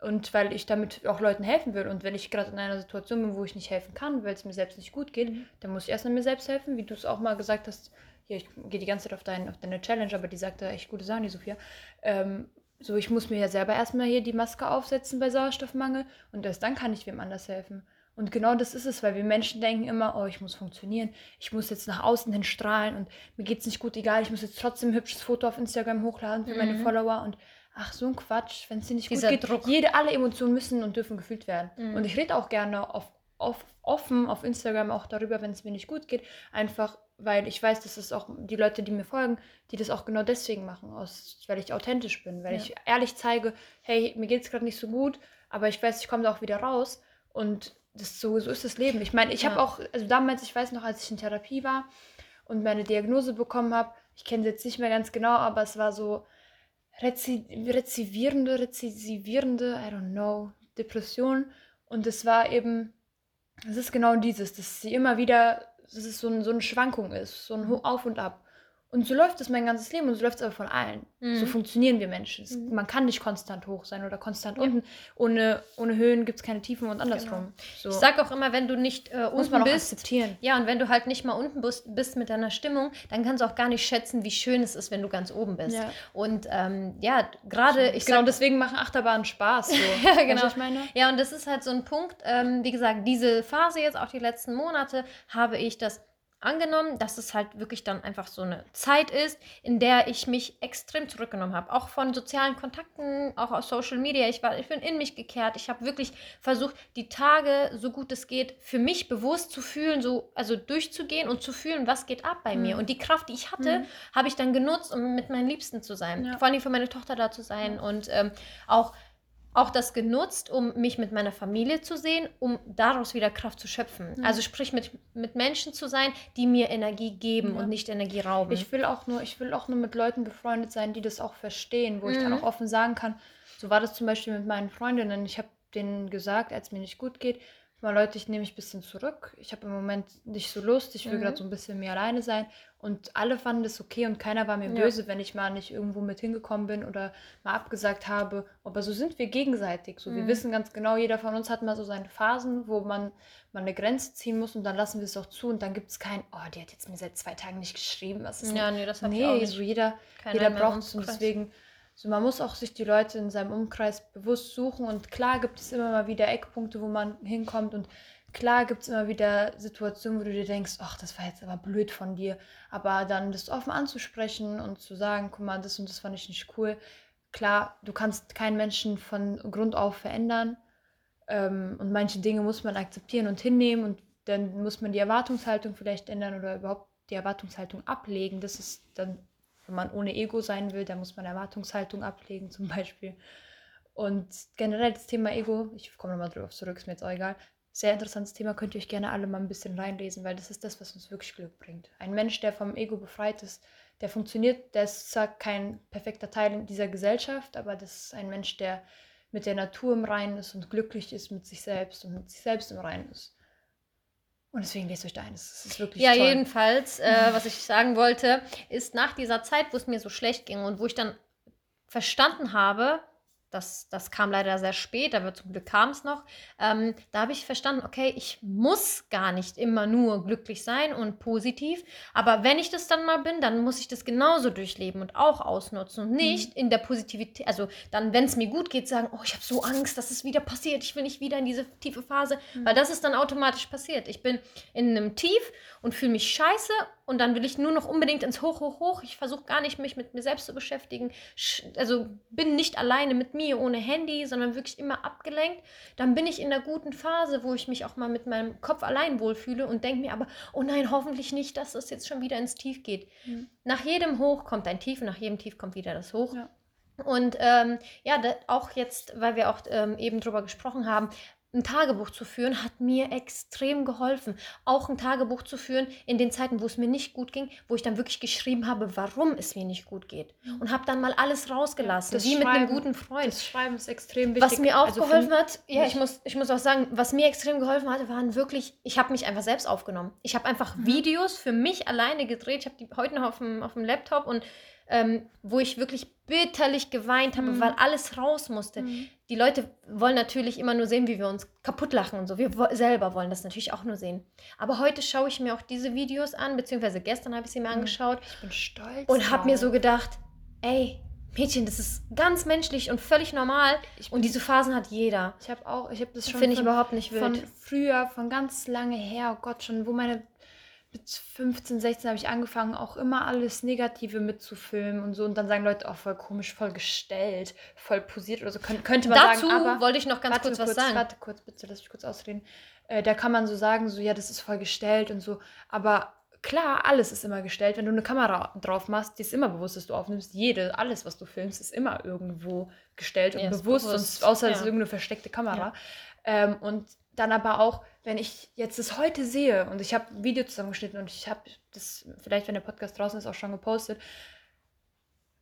und weil ich damit auch Leuten helfen will. Und wenn ich gerade in einer Situation bin, wo ich nicht helfen kann, weil es mir selbst nicht gut geht, Mhm. dann muss ich erst an mir selbst helfen, wie du es auch mal gesagt hast. Hier, ich gehe die ganze Zeit auf, dein, auf deine Challenge, aber die sagte echt gute Sachen, die Sophia. Ähm, so, ich muss mir ja selber erstmal hier die Maske aufsetzen bei Sauerstoffmangel und erst dann kann ich wem anders helfen. Und genau das ist es, weil wir Menschen denken immer, oh, ich muss funktionieren, ich muss jetzt nach außen hin strahlen und mir geht es nicht gut, egal, ich muss jetzt trotzdem ein hübsches Foto auf Instagram hochladen für meine Mhm. Follower und ach, so ein Quatsch, wenn es dir nicht Dieser gut geht. Druck. Jede, alle Emotionen müssen und dürfen gefühlt werden. Mhm. Und ich rede auch gerne auf, auf, offen auf Instagram auch darüber, wenn es mir nicht gut geht, einfach weil ich weiß, dass es auch die Leute, die mir folgen, die das auch genau deswegen machen, aus, weil ich authentisch bin, weil Ja. ich ehrlich zeige, hey, mir geht es gerade nicht so gut, aber ich weiß, ich komme da auch wieder raus und das so, so ist das Leben. Ich meine, ich habe Ja. auch, also damals, ich weiß noch, als ich in Therapie war und meine Diagnose bekommen habe, ich kenne sie jetzt nicht mehr ganz genau, aber es war so rezi rezivierende, rezisivierende, I don't know, Depression und es war eben, es ist genau dieses, dass sie immer wieder, dass es so, ein, so eine Schwankung ist, so ein Auf und Ab. Und so läuft es mein ganzes Leben und so läuft es aber von allen. Mhm. So funktionieren wir Menschen. Es, Mhm. Man kann nicht konstant hoch sein oder konstant Ja. unten. Ohne, ohne Höhen gibt es keine Tiefen und andersrum. So Ich sag auch immer, wenn du nicht äh, muss unten man bist, akzeptieren. ja, und wenn du halt nicht mal unten bist, bist mit deiner Stimmung, dann kannst du auch gar nicht schätzen, wie schön es ist, wenn du ganz oben bist. Ja. Und ähm, ja, gerade, ich genau sag, deswegen machen Achterbahnen Spaß. So. Ja, genau. ich meine? Ja, und das ist halt so ein Punkt, ähm, wie gesagt, diese Phase jetzt, auch die letzten Monate, habe ich das angenommen, dass es halt wirklich dann einfach so eine Zeit ist, in der ich mich extrem zurückgenommen habe. Auch von sozialen Kontakten, auch aus Social Media. Ich, war, ich bin in mich gekehrt. Ich habe wirklich versucht, die Tage, so gut es geht, für mich bewusst zu fühlen, so, also durchzugehen und zu fühlen, was geht ab bei Mhm. mir. Und die Kraft, die ich hatte, Mhm. habe ich dann genutzt, um mit meinen Liebsten zu sein. Ja. Vor allem für meine Tochter da zu sein und ähm, auch auch das genutzt, um mich mit meiner Familie zu sehen, um daraus wieder Kraft zu schöpfen. Ja. Also sprich mit, mit Menschen zu sein, die mir Energie geben Ja. und nicht Energie rauben. Ich will auch nur, ich will auch nur mit Leuten befreundet sein, die das auch verstehen, wo ich dann Mhm. auch offen sagen kann. So war das zum Beispiel mit meinen Freundinnen. Ich habe denen gesagt, als mir nicht gut geht, mal Leute, ich nehme mich ein bisschen zurück. Ich habe im Moment nicht so Lust, ich will Mhm. gerade so ein bisschen mehr alleine sein. Und alle fanden das okay und keiner war mir Ja. böse, wenn ich mal nicht irgendwo mit hingekommen bin oder mal abgesagt habe. Aber so sind wir gegenseitig. So, wir Mhm. wissen ganz genau, jeder von uns hat mal so seine Phasen, wo man mal eine Grenze ziehen muss und dann lassen wir es auch zu und dann gibt es kein, oh, die hat jetzt mir seit zwei Tagen nicht geschrieben. Was ist ja, nee, das hat Nee, nicht. so jeder, Keiner jeder braucht es und deswegen, so man muss auch sich die Leute in seinem Umkreis bewusst suchen und klar gibt es immer mal wieder Eckpunkte, wo man hinkommt und klar gibt es immer wieder Situationen, wo du dir denkst, ach, das war jetzt aber blöd von dir, aber dann das offen anzusprechen und zu sagen, guck mal, das und das fand ich nicht cool. Klar, du kannst keinen Menschen von Grund auf verändern ähm, und manche Dinge muss man akzeptieren und hinnehmen und dann muss man die Erwartungshaltung vielleicht ändern oder überhaupt die Erwartungshaltung ablegen. Das ist dann, wenn man ohne Ego sein will, dann muss man Erwartungshaltung ablegen zum Beispiel. Und generell das Thema Ego, ich komme nochmal drauf zurück, ist mir jetzt auch egal. Sehr interessantes Thema, könnt ihr euch gerne alle mal ein bisschen reinlesen, weil das ist das, was uns wirklich Glück bringt. Ein Mensch, der vom Ego befreit ist, der funktioniert, der ist zwar kein perfekter Teil in dieser Gesellschaft, aber das ist ein Mensch, der mit der Natur im Reinen ist und glücklich ist mit sich selbst und mit sich selbst im Reinen ist. Und deswegen lest euch da ein. Das ist wirklich Ja, toll. jedenfalls, äh, was ich sagen wollte, ist nach dieser Zeit, wo es mir so schlecht ging und wo ich dann verstanden habe, das, das kam leider sehr spät, aber zum Glück kam es noch. Ähm, da habe ich verstanden, okay, ich muss gar nicht immer nur glücklich sein und positiv. Aber wenn ich das dann mal bin, dann muss ich das genauso durchleben und auch ausnutzen und nicht in der Positivität, also dann, wenn es mir gut geht, sagen, oh, ich habe so Angst, dass es wieder passiert, ich will nicht wieder in diese tiefe Phase, weil das ist dann automatisch passiert. Ich bin in einem Tief und fühle mich scheiße und dann will ich nur noch unbedingt ins Hoch, Hoch, Hoch. Ich versuche gar nicht, mich mit mir selbst zu beschäftigen. Also bin nicht alleine mit mir ohne Handy, sondern wirklich immer abgelenkt. Dann bin ich in der guten Phase, wo ich mich auch mal mit meinem Kopf allein wohlfühle und denke mir aber, oh nein, hoffentlich nicht, dass es jetzt schon wieder ins Tief geht. Mhm. Nach jedem Hoch kommt ein Tief und nach jedem Tief kommt wieder das Hoch. Ja. Und ähm, ja, auch jetzt, weil wir auch ähm, eben drüber gesprochen haben, ein Tagebuch zu führen, hat mir extrem geholfen. Auch ein Tagebuch zu führen in den Zeiten, wo es mir nicht gut ging, wo ich dann wirklich geschrieben habe, warum es mir nicht gut geht. Mhm. Und habe dann mal alles rausgelassen, das wie mit einem guten Freund. Das Schreiben ist extrem wichtig. Was mir auch also geholfen hat, ja, ich muss, ich muss auch sagen, was mir extrem geholfen hatte, waren wirklich, ich habe mich einfach selbst aufgenommen. Ich habe einfach mhm. Videos für mich alleine gedreht. Ich habe die heute noch auf dem, auf dem Laptop und ähm, wo ich wirklich bitterlich geweint habe, mhm. weil alles raus musste. Mhm. Die Leute wollen natürlich immer nur sehen, wie wir uns kaputt lachen und so. Wir selber wollen das natürlich auch nur sehen. Aber heute schaue ich mir auch diese Videos an, beziehungsweise gestern habe ich sie mir mhm. angeschaut. Ich bin stolz. Und habe mir so gedacht, ey, Mädchen, das ist ganz menschlich und völlig normal. und diese Phasen hat jeder. Ich habe auch, ich habe das schon. Finde ich überhaupt nicht wild. Von früher, von ganz lange her, oh Gott, schon, wo meine mit 15, 16 habe ich angefangen, auch immer alles Negative mitzufilmen und so. Und dann sagen Leute, oh, voll komisch, voll gestellt, voll posiert oder so. Kön könnte man Dazu sagen. Dazu wollte ich noch ganz kurz was sagen. Warte kurz, bitte, lass mich kurz ausreden. Äh, da kann man so sagen, so, ja, das ist voll gestellt und so. Aber klar, alles ist immer gestellt. Wenn du eine Kamera drauf machst, die ist immer bewusst, dass du aufnimmst. Jede, alles, was du filmst, ist immer irgendwo gestellt und yes, bewusst, bewusst. Und, außer es ja. ist irgendeine versteckte Kamera. Ja. Ähm, und dann aber auch, wenn ich jetzt das heute sehe und ich habe ein Video zusammengeschnitten und ich habe das, vielleicht wenn der Podcast draußen ist, auch schon gepostet,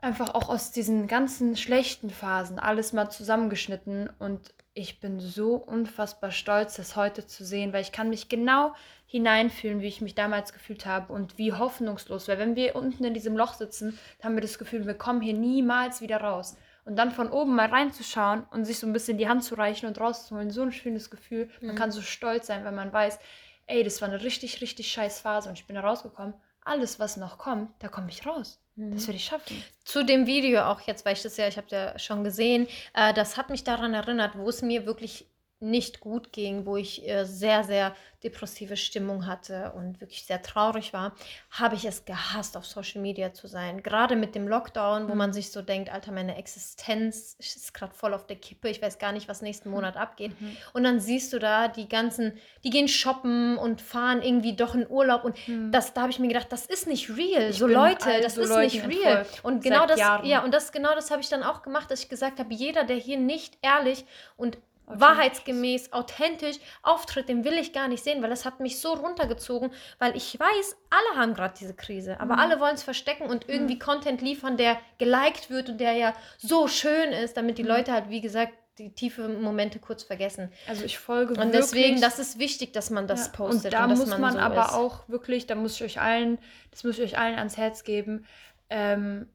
einfach auch aus diesen ganzen schlechten Phasen alles mal zusammengeschnitten und ich bin so unfassbar stolz, das heute zu sehen, weil ich kann mich genau hineinfühlen, wie ich mich damals gefühlt habe und wie hoffnungslos, weil wenn wir unten in diesem Loch sitzen, haben wir das Gefühl, wir kommen hier niemals wieder raus. Und dann von oben mal reinzuschauen und sich so ein bisschen die Hand zu reichen und rauszuholen, so ein schönes Gefühl. Man mhm. kann so stolz sein, wenn man weiß, ey, das war eine richtig, richtig scheiß Phase und ich bin da rausgekommen. Alles, was noch kommt, da komme ich raus. Mhm. Das werde ich schaffen. Zu dem Video auch jetzt, weil ich das ja, ich habe ja schon gesehen, äh, das hat mich daran erinnert, wo es mir wirklich nicht gut ging, wo ich äh, sehr, sehr depressive Stimmung hatte und wirklich sehr traurig war, habe ich es gehasst, auf Social Media zu sein. Gerade mit dem Lockdown, wo mhm. man sich so denkt, Alter, meine Existenz ist gerade voll auf der Kippe, ich weiß gar nicht, was nächsten mhm. Monat abgeht. Mhm. Und dann siehst du da die ganzen, die gehen shoppen und fahren irgendwie doch in Urlaub und mhm. das, da habe ich mir gedacht, das ist nicht real. Ich so Leute, das so ist Leuten nicht real. Und genau das, Jahren. ja, und das genau das habe ich dann auch gemacht, dass ich gesagt habe, jeder, der hier nicht ehrlich und wahrheitsgemäß, authentisch auftritt, den will ich gar nicht sehen, weil das hat mich so runtergezogen, weil ich weiß, alle haben gerade diese Krise, aber mhm. alle wollen es verstecken und irgendwie mhm. Content liefern, der geliked wird und der ja so schön ist, damit die mhm. Leute halt, wie gesagt, die tiefe Momente kurz vergessen. Also ich folge Und deswegen, das ist wichtig, dass man das ja. postet. Und da und muss man, man so aber ist. auch wirklich, da muss ich euch allen, das muss ich euch allen ans Herz geben, ähm,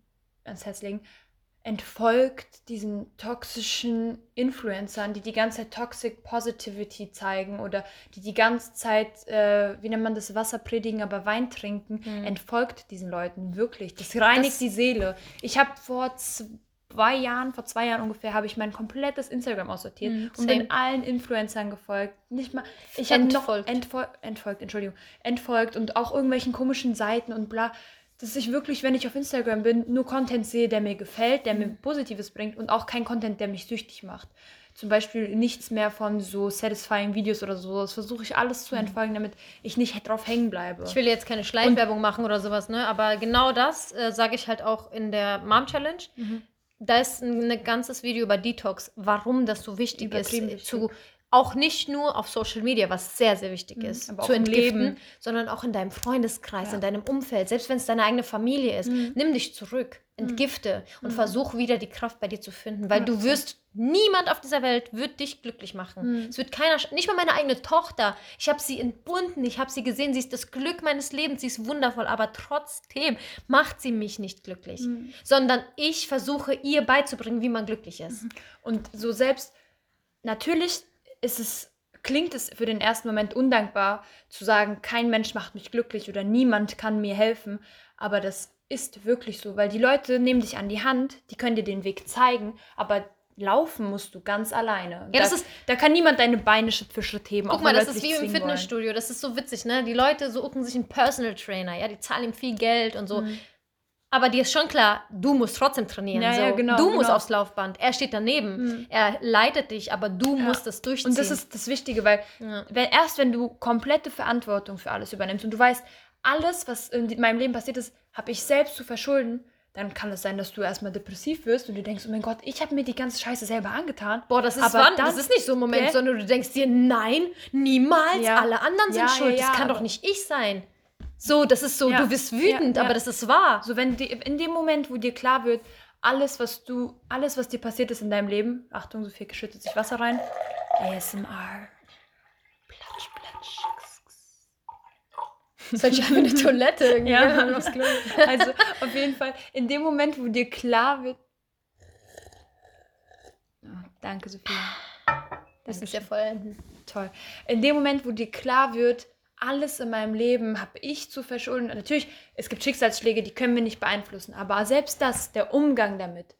ans Herz legen, entfolgt diesen toxischen Influencern, die die ganze Zeit Toxic Positivity zeigen oder die die ganze Zeit, äh, wie nennt man das, Wasser predigen, aber Wein trinken, mhm. entfolgt diesen Leuten wirklich. Das reinigt das die Seele. Ich habe vor zwei Jahren, vor zwei Jahren ungefähr, habe ich mein komplettes Instagram aussortiert mhm, und bin allen Influencern gefolgt. Nicht mal, ich habe noch entfolgt, entfolgt, Entschuldigung, entfolgt und auch irgendwelchen komischen Seiten und bla dass ich wirklich, wenn ich auf Instagram bin, nur Content sehe, der mir gefällt, der mir mhm. Positives bringt und auch kein Content, der mich süchtig macht. Zum Beispiel nichts mehr von so satisfying Videos oder so. Das versuche ich alles zu mhm. entfolgen, damit ich nicht drauf hängen bleibe. Ich will jetzt keine Schleichwerbung machen oder sowas, ne? Aber genau das äh, sage ich halt auch in der Mom Challenge. Mhm. Da ist ein, ein ganzes Video über Detox, warum das so wichtig ist, zu auch nicht nur auf Social Media, was sehr, sehr wichtig mhm, ist, zu entgiften, Leben. sondern auch in deinem Freundeskreis, ja. in deinem Umfeld, selbst wenn es deine eigene Familie ist. Mhm. Nimm dich zurück, mhm. entgifte mhm. und versuch wieder die Kraft bei dir zu finden, weil du wirst, niemand auf dieser Welt wird dich glücklich machen. Mhm. Es wird keiner, nicht mal meine eigene Tochter. Ich habe sie entbunden, ich habe sie gesehen, sie ist das Glück meines Lebens, sie ist wundervoll, aber trotzdem macht sie mich nicht glücklich, mhm. sondern ich versuche ihr beizubringen, wie man glücklich ist. Und so selbst, natürlich ist es, klingt es für den ersten Moment undankbar zu sagen, kein Mensch macht mich glücklich oder niemand kann mir helfen, aber das ist wirklich so, weil die Leute nehmen dich an die Hand, die können dir den Weg zeigen, aber laufen musst du ganz alleine. Ja, da, ist- da kann niemand deine Beine Schritt für Schritt heben. Guck mal, das ist wie im zwingen wollen. Fitnessstudio. Das ist so witzig, ne? Die Leute suchen sich einen Personal Trainer, ja, die zahlen ihm viel Geld und so. Mhm. Aber dir ist schon klar, du musst trotzdem trainieren. Ja, so. ja, genau, du musst genau. aufs Laufband. Er steht daneben. Mhm. Er leitet dich, aber du Ja. musst es durchziehen. Und das ist das Wichtige, weil wenn, erst wenn du komplette Verantwortung für alles übernimmst und du weißt, alles, was in meinem Leben passiert ist, habe ich selbst zu verschulden, dann kann es sein, dass du erstmal depressiv wirst und du denkst, oh mein Gott, ich habe mir die ganze Scheiße selber angetan. Boah, das ist Aber wann? dann- das ist nicht so ein Moment, Gell? sondern du denkst dir, nein, niemals, Ja. alle anderen sind schuld. das kann doch nicht ich sein. So, das ist so, Ja. du bist wütend, Ja, aber das ist wahr. So, wenn die, in dem Moment, wo dir klar wird, alles, was du, alles, was dir passiert ist in deinem Leben, Achtung, so viel geschüttet sich Wasser rein, ASMR. Platsch, platsch. Ist halt wie eine Toilette irgendwie. Ja. geht. Also auf jeden Fall, in dem Moment, wo dir klar wird. Oh, danke, Sophia. Das ist ja voll. Toll. In dem Moment, wo dir klar wird, alles in meinem Leben habe ich zu verschulden. Natürlich, es gibt Schicksalsschläge, die können wir nicht beeinflussen. Aber selbst das, der Umgang damit,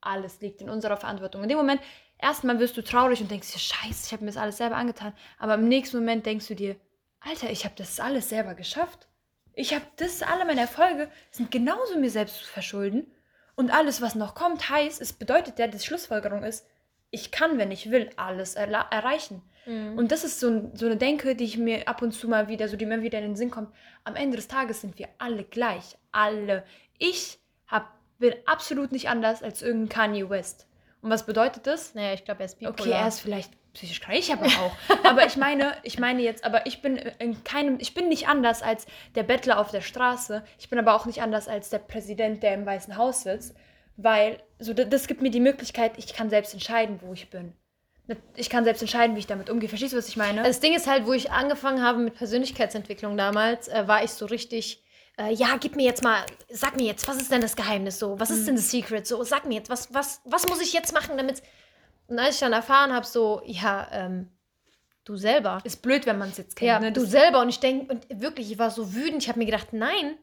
alles liegt in unserer Verantwortung. In dem Moment, erstmal wirst du traurig und denkst dir, scheiße, ich habe mir das alles selber angetan. Aber im nächsten Moment denkst du dir, Alter, ich habe das alles selber geschafft. Ich habe das, alle meine Erfolge sind genauso mir selbst zu verschulden. Und alles, was noch kommt, heißt, es bedeutet ja, die Schlussfolgerung ist, ich kann, wenn ich will, alles erla- erreichen. Mhm. Und das ist so, so eine Denke, die ich mir ab und zu mal wieder, so die mir wieder in den Sinn kommt. Am Ende des Tages sind wir alle gleich. Alle. Ich hab, bin absolut nicht anders als irgendein Kanye West. Und was bedeutet das? Naja, ich glaube, er ist bipolar. Okay, er ist vielleicht psychisch krank, ich aber auch. aber ich meine, ich meine jetzt, aber ich bin in keinem, ich bin nicht anders als der Bettler auf der Straße. Ich bin aber auch nicht anders als der Präsident, der im Weißen Haus sitzt, weil so das gibt mir die Möglichkeit, ich kann selbst entscheiden, wo ich bin. Ich kann selbst entscheiden, wie ich damit umgehe. Verstehst du, was ich meine? Das Ding ist halt, wo ich angefangen habe mit Persönlichkeitsentwicklung damals, äh, war ich so richtig, äh, ja, gib mir jetzt mal, sag mir jetzt, was ist denn das Geheimnis so? Was ist denn das Secret so? Sag mir jetzt, was, was, was muss ich jetzt machen, damit. Und als ich dann erfahren habe, so, ja, ähm, du selber. ist blöd, wenn man es jetzt kennt. Ja, ne? du selber. Und ich denke, und wirklich, ich war so wütend. Ich habe mir gedacht, nein,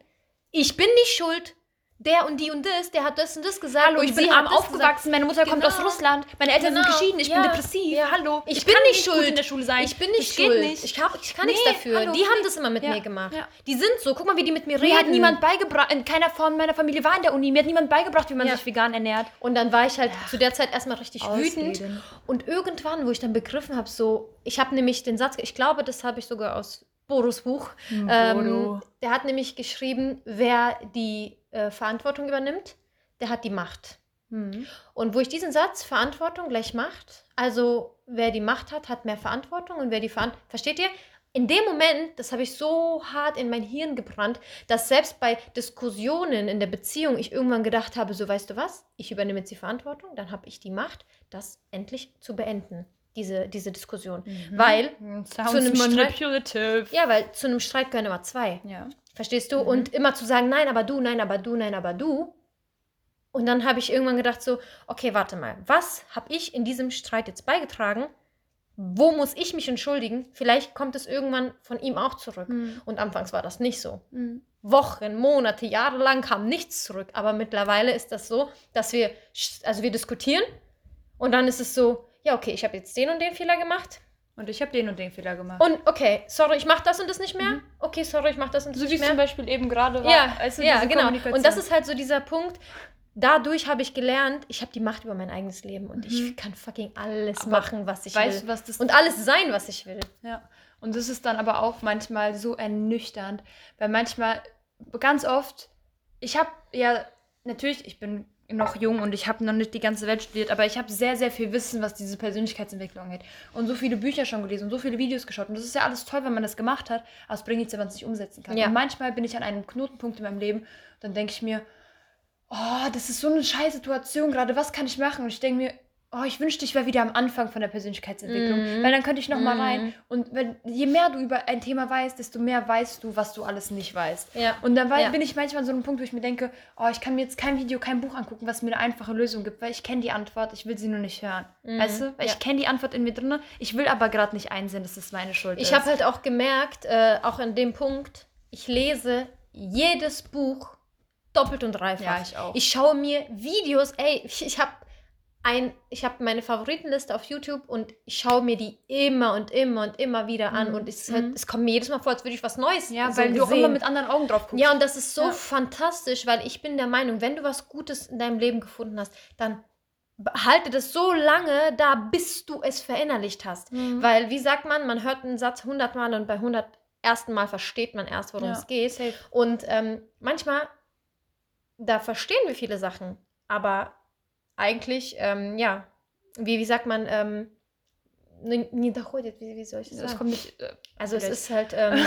ich bin nicht schuld. Der und die und das, der hat das und das gesagt. Hallo, und ich bin arm aufgewachsen, meine Mutter kommt Genau. aus Russland, meine Eltern Genau, sind geschieden, ich ja, bin depressiv. ja. Hallo, Ich, bin kann nicht schuld gut in der Schule sein. Ich bin nicht das schuld. nicht. Ich, hab, ich kann Nee, nichts dafür. hallo, die haben das immer mit Ja, mir gemacht. Die sind so. Guck mal, wie die mit mir reden. Mir hat niemand beigebracht, in keiner von meiner Familie war in der Uni, mir hat niemand beigebracht, wie man sich vegan ernährt. Und dann war ich halt zu der Zeit erstmal richtig Ausreden. wütend. Und irgendwann, wo ich dann begriffen habe, so, ich habe nämlich den Satz, ich glaube, das habe ich sogar aus Boros Buch. Hm, Ähm, Bodo. der hat nämlich geschrieben, wer die äh, Verantwortung übernimmt, der hat die Macht. Hm. Und wo ich diesen Satz, Verantwortung gleich Macht, also wer die Macht hat, hat mehr Verantwortung und wer die Verantwortung, versteht ihr? In dem Moment, das habe ich so hart in mein Hirn gebrannt, dass selbst bei Diskussionen in der Beziehung ich irgendwann gedacht habe, so weißt du was, ich übernehme jetzt die Verantwortung, dann habe ich die Macht, das endlich zu beenden, diese, diese Diskussion. Weil, Hm, zu einem Streit- ja, weil zu einem Streit gehören immer zwei. Ja. Verstehst du? Mhm. Und immer zu sagen, nein, aber du, nein, aber du, nein, aber du. Und dann habe ich irgendwann gedacht so, okay, warte mal, was habe ich in diesem Streit jetzt beigetragen? Wo muss ich mich entschuldigen? Vielleicht kommt es irgendwann von ihm auch zurück. Hm. Und anfangs war das nicht so. Hm. Wochen, Monate, Jahre lang kam nichts zurück. Aber mittlerweile ist das so, dass wir, also wir diskutieren und dann ist es so, ja, okay, ich habe jetzt den und den Fehler gemacht. Und ich habe den und den Fehler gemacht. Und okay, sorry, ich mache das und das nicht mehr. Okay, sorry, ich mache das und das so wie nicht es mehr. zum Beispiel eben gerade war. Ja, du, ja genau. Und das ist halt so dieser Punkt. Dadurch habe ich gelernt, ich habe die Macht über mein eigenes Leben und ich Mhm. kann fucking alles Aber machen, was ich weißt will. was das Und alles sein, was ich will. Ja, und das ist dann aber auch manchmal so ernüchternd, weil manchmal, ganz oft, ich habe ja, natürlich, ich bin noch jung und ich habe noch nicht die ganze Welt studiert, aber ich habe sehr, sehr viel Wissen, was diese Persönlichkeitsentwicklung angeht. Und so viele Bücher schon gelesen und so viele Videos geschaut. Und das ist ja alles toll, wenn man das gemacht hat, aber es bringt nichts, wenn man es nicht umsetzen kann. Ja. Und manchmal bin ich an einem Knotenpunkt in meinem Leben, dann denke ich mir, oh, das ist so eine scheiß Situation gerade, was kann ich machen? Und ich denke mir, oh, ich wünschte, ich wäre wieder am Anfang von der Persönlichkeitsentwicklung, Mhm. weil dann könnte ich noch mal Mhm. rein. Und wenn, je mehr du über ein Thema weißt, desto mehr weißt du, was du alles nicht weißt. Ja. Und dann war, Ja. bin ich manchmal an so einem Punkt, wo ich mir denke, oh, ich kann mir jetzt kein Video, kein Buch angucken, was mir eine einfache Lösung gibt, weil ich kenne die Antwort, ich will sie nur nicht hören. Mhm. Weißt du? Weil Ja. ich kenne die Antwort in mir drin, ich will aber gerade nicht einsehen, dass das meine Schuld Ich ist. habe halt auch gemerkt, äh, auch an dem Punkt, ich lese jedes Buch doppelt und dreifach. Ja, ich auch. Ich schaue mir Videos, ey, ich, ich habe ein, ich habe meine Favoritenliste auf YouTube und ich schaue mir die immer und immer und immer wieder an Mhm. und es, halt, Mhm. es kommt mir jedes Mal vor, als würde ich was Neues Ja, so weil du auch gesehen. immer mit anderen Augen drauf guckst. Ja, und das ist so Ja. fantastisch, weil ich bin der Meinung, wenn du was Gutes in deinem Leben gefunden hast, dann behalte das so lange da, bis du es verinnerlicht hast. Mhm. Weil, wie sagt man, man hört einen Satz hundertmal und bei hundert ersten Mal versteht man erst, worum Ja, es geht. safe. Und ähm, manchmal, da verstehen wir viele Sachen, aber eigentlich, ähm, ja, wie, wie sagt man, ähm, не не доходит, wie, wie soll ich das Das sagen? kommt nicht. äh, Also es vielleicht. ist halt, ähm,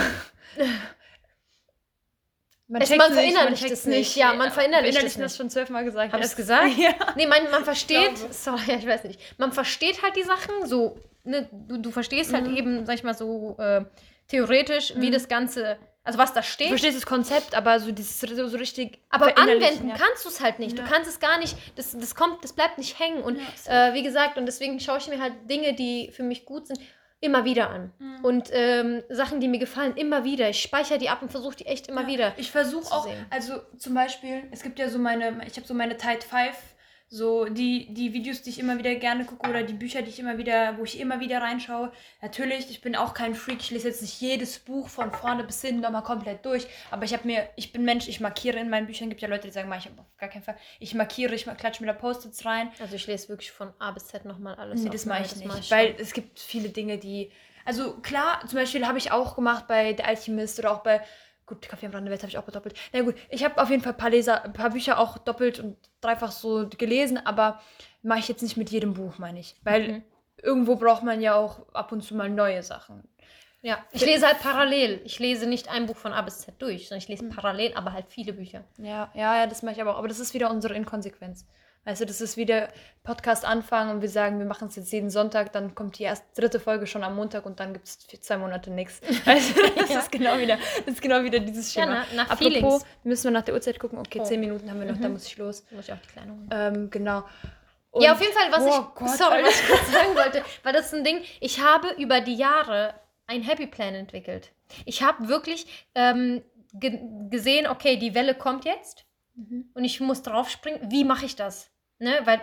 Man, Es- checkt's man nicht, verinnerlicht checkt's es nicht. Ja, man verinnerlicht es das nicht. schon zwölfmal gesagt. Hab ja. ich's gesagt? Ja. nee, man, man versteht, glaube. sorry, ich weiß nicht, man versteht halt die Sachen so, ne, du, du verstehst halt Mhm. eben, sag ich mal so, äh, theoretisch, wie Mhm. das Ganze, also was da Du steht. verstehst das Konzept, aber so dieses so, so richtig. Aber anwenden ja. kannst du es halt nicht. Ja. Du kannst es gar nicht, das, das kommt, das bleibt nicht hängen. Und Ja, äh, wie gesagt, und deswegen schaue ich mir halt Dinge, die für mich gut sind, immer wieder an. Mhm. Und ähm, Sachen, die mir gefallen, immer wieder. Ich speichere die ab und versuche die echt immer wieder. Ich versuche auch, sehen. also zum Beispiel, es gibt ja so meine, ich habe so meine Tide 5, so die, die Videos, die ich immer wieder gerne gucke oder die Bücher, die ich immer wieder, wo ich immer wieder reinschaue. Natürlich, ich bin auch kein Freak, ich lese jetzt nicht jedes Buch von vorne bis hin nochmal komplett durch, aber ich habe mir, ich bin Mensch, ich markiere in meinen Büchern, gibt ja Leute, die sagen, ich auf gar keinen Fall. Ich markiere, ich klatsche mir da Post-its rein. Also ich lese wirklich von A bis Z nochmal alles. Nee, das mache ich nicht. mach weil schon. es gibt viele Dinge, die. Also klar, zum Beispiel habe ich auch gemacht bei Der Alchemist oder auch bei. Gut, Kaffee am Rande der Welt habe ich auch gedoppelt. Na gut, ich habe auf jeden Fall ein paar, Leser, ein paar Bücher auch doppelt und dreifach so gelesen, aber mache ich jetzt nicht mit jedem Buch, meine ich. Weil Mhm. irgendwo braucht man ja auch ab und zu mal neue Sachen. Ja, ich lese halt parallel. Ich lese nicht ein Buch von A bis Z durch, sondern ich lese Mhm. parallel, aber halt viele Bücher. Ja, ja, ja, das mache ich aber auch. Aber das ist wieder unsere Inkonsequenz. Weißt du, das ist wieder Podcast anfangen und wir sagen, wir machen es jetzt jeden Sonntag, dann kommt die erste dritte Folge schon am Montag und dann gibt es zwei Monate nichts. Also das Ja. ist genau wieder, das ist genau wieder dieses Ja, Schema. na- nach Apropos, Feelings. müssen wir nach der Uhrzeit gucken. Okay, Oh. zehn Minuten haben wir noch, da Mhm. muss ich los. Muss ich auch die kleine holen. Ähm, genau. ja, Und- auf jeden Fall, was Oh ich, Gott, sorry, was ich kurz sagen wollte, weil das ist ein Ding, ich habe über die Jahre ein Happy Plan entwickelt. Ich habe wirklich ähm, ge gesehen, okay, die Welle kommt jetzt Mhm. und ich muss draufspringen. Wie mache ich das? Ne? Weil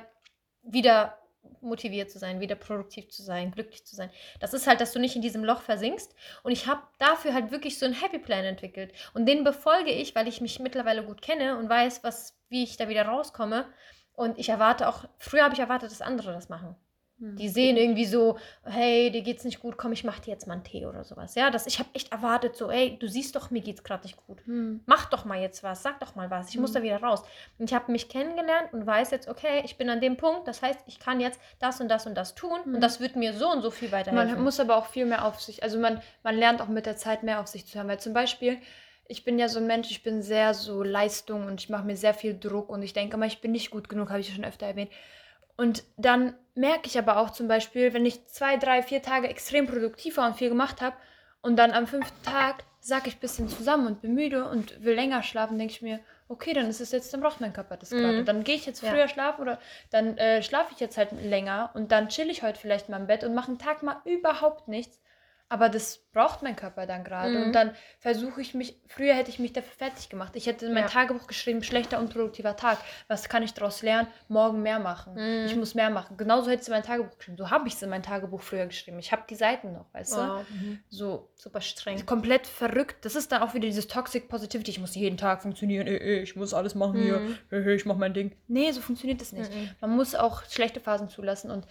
wieder motiviert zu sein, wieder produktiv zu sein, glücklich zu sein. Das ist halt, dass du nicht in diesem Loch versinkst. Und ich habe dafür halt wirklich so einen Happy Plan entwickelt. Und den befolge ich, weil ich mich mittlerweile gut kenne und weiß, was, wie ich da wieder rauskomme. Und ich erwarte auch, früher habe ich erwartet, dass andere das machen. Die sehen irgendwie so, hey, dir geht's nicht gut, komm, ich mach dir jetzt mal einen Tee oder sowas. Ja, das, ich habe echt erwartet, so, ey, du siehst doch, mir geht's gerade nicht gut. Hm. Mach doch mal jetzt was, sag doch mal was, ich muss Mhm. da wieder raus. Und ich habe mich kennengelernt und weiß jetzt, okay, ich bin an dem Punkt, das heißt, ich kann jetzt das und das und das tun Mhm. und das wird mir so und so viel weiterhelfen. Man muss aber auch viel mehr auf sich, also man, man lernt auch mit der Zeit mehr auf sich zu hören. Weil zum Beispiel, ich bin ja so ein Mensch, ich bin sehr so Leistung und ich mache mir sehr viel Druck und ich denke immer, ich bin nicht gut genug, habe ich ja schon öfter erwähnt. Und dann merke ich aber auch zum Beispiel, wenn ich zwei, drei, vier Tage extrem produktiv war und viel gemacht habe und dann am fünften Tag sacke ich ein bisschen zusammen und bin müde und will länger schlafen, denke ich mir, okay, dann ist es jetzt, dann braucht mein Körper das Mhm. gerade. Dann gehe ich jetzt Ja. früher schlafen oder dann äh, schlafe ich jetzt halt länger und dann chill ich heute vielleicht mal im Bett und mache einen Tag mal überhaupt nichts. Aber das braucht mein Körper dann gerade. Mhm. Und dann versuche ich mich, früher hätte ich mich dafür fertig gemacht. Ich hätte in mein Ja. Tagebuch geschrieben, schlechter, unproduktiver Tag. Was kann ich daraus lernen? Morgen mehr machen. Mhm. Ich muss mehr machen. Genauso hätte ich in mein Tagebuch geschrieben. So habe ich es in mein Tagebuch früher geschrieben. Ich habe die Seiten noch, weißt du? wow. mhm. So super streng. komplett verrückt. Das ist dann auch wieder dieses Toxic Positivity. Ich muss jeden Tag funktionieren. Ey, ey, ich muss alles machen Mhm. hier. Ey, ey, ich mache mein Ding. Nee, so funktioniert das nicht. Mhm. Man muss auch schlechte Phasen zulassen. Und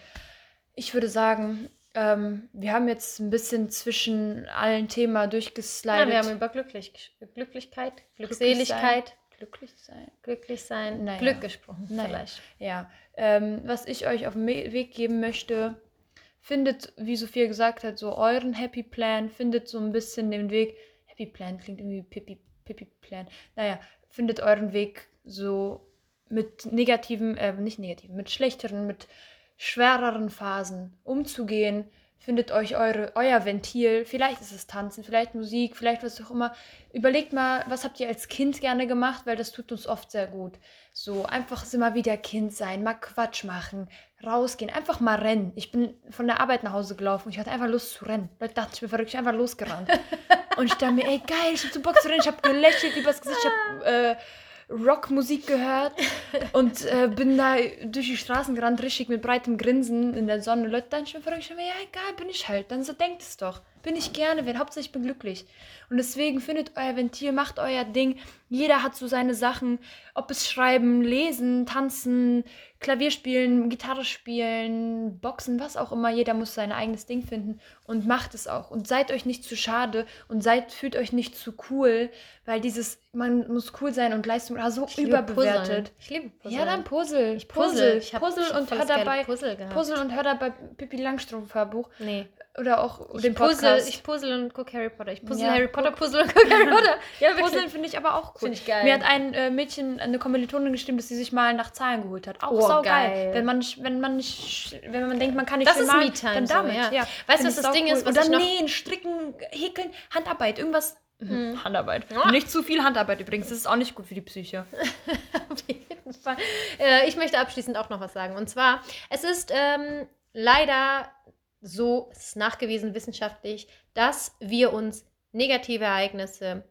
ich würde sagen, ähm, wir haben jetzt ein bisschen zwischen allen Themen durchgeslidet. wir haben über Glücklich Glücklichkeit, Glückseligkeit, Glücklich sein. glücklich sein, Naja. Glück gesprochen Naja. vielleicht. Ja, ähm, was ich euch auf den Weg geben möchte, findet, wie Sophia gesagt hat, so euren Happy Plan, findet so ein bisschen den Weg. Happy Plan klingt irgendwie Pippi, Pippi Plan. Naja, findet euren Weg so mit negativen, äh, nicht negativen, mit schlechteren, mit schwereren Phasen umzugehen. Findet euch eure, euer Ventil. Vielleicht ist es Tanzen, vielleicht Musik, vielleicht was auch immer. Überlegt mal, was habt ihr als Kind gerne gemacht, weil das tut uns oft sehr gut. So einfach immer wieder Kind sein, mal Quatsch machen, rausgehen, einfach mal rennen. Ich bin von der Arbeit nach Hause gelaufen und ich hatte einfach Lust zu rennen. Leute dachten, ich bin verrückt, ich bin einfach losgerannt. und ich dachte mir, ey geil, ich hab so Bock zu rennen, ich habe gelächelt übers Gesicht, ich habe äh, Rockmusik gehört und äh, bin da durch die Straßen gerannt, richtig mit breitem Grinsen in der Sonne. Leute dann schon verrückt, ja egal, bin ich halt. Dann so denkt es doch. Bin ich gerne, wenn hauptsächlich bin glücklich. Und deswegen findet euer Ventil, macht euer Ding. Jeder hat so seine Sachen, ob es schreiben, lesen, tanzen, Klavier spielen, Gitarre spielen, Boxen, was auch immer. Jeder muss sein eigenes Ding finden und macht es auch. Und seid euch nicht zu schade und seid, fühlt euch nicht zu cool, weil dieses, man muss cool sein und Leistung ah, so Ich überbewertet. Ich liebe Puzzle. Ja, dann Puzzle. Ich puzzle. Ich hab- Puzzle ich hab und hör dabei Puzzle gehabt. Puzzle und hör dabei Pippi Langstrumpf Hörbuch Nee. Oder auch Ich den puzzle, Podcast. ich puzzle und gucke Harry Potter. Ich puzzle Ja, Harry Potter, puzzle und gucke Harry Potter. Ja. Puzzeln finde ich aber auch cool. Finde ich geil. Mir hat ein äh, Mädchen, eine Kommilitonin geschrieben, dass sie sich mal nach Zahlen geholt hat. Auch Oh, saugeil. geil. Wenn man wenn man nicht, wenn man denkt, man kann nicht Das viel ist malen, dann so, damit. ja. ja. Weißt du, was das Ding saucool. ist, was Und dann ich noch- nähen, stricken, häkeln, Handarbeit, irgendwas. Mhm. Handarbeit. Ja. Nicht zu viel Handarbeit übrigens. Das ist auch nicht gut für die Psyche. Auf jeden Fall. Äh, ich möchte abschließend auch noch was sagen. Und zwar, es ist ähm, leider so, es ist nachgewiesen wissenschaftlich, dass wir uns negative Ereignisse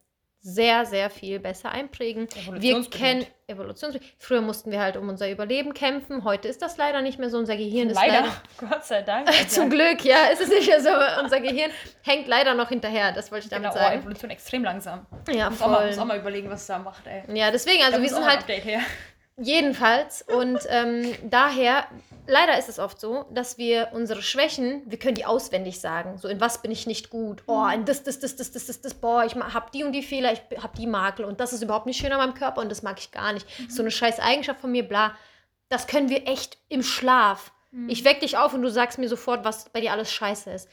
sehr, sehr viel besser einprägen. Wir kennen Evolutionsbedingt. Früher mussten wir halt um unser Überleben kämpfen. Heute ist das leider nicht mehr so. Unser Gehirn ist Leider. leider Gott sei Dank. Zum Glück, ja, es ist nicht mehr so. Unser Gehirn hängt leider noch hinterher. Das wollte ich damit Genau, oh, sagen. Evolution extrem langsam. Ja, Muss auch, mal, voll. muss auch mal überlegen, was es da macht, ey. Ja, deswegen, also Da wir sind halt. Jedenfalls. Und ähm, daher, leider ist es oft so, dass wir unsere Schwächen, wir können die auswendig sagen. So, in was bin ich nicht gut? Oh, in das, das, das, das, das, das, das, boah, ich habe die und die Fehler, ich habe die Makel und das ist überhaupt nicht schön an meinem Körper und das mag ich gar nicht. So eine scheiß Eigenschaft von mir, bla. Das können wir echt im Schlaf. Ich weck dich auf und du sagst mir sofort, was bei dir alles scheiße ist.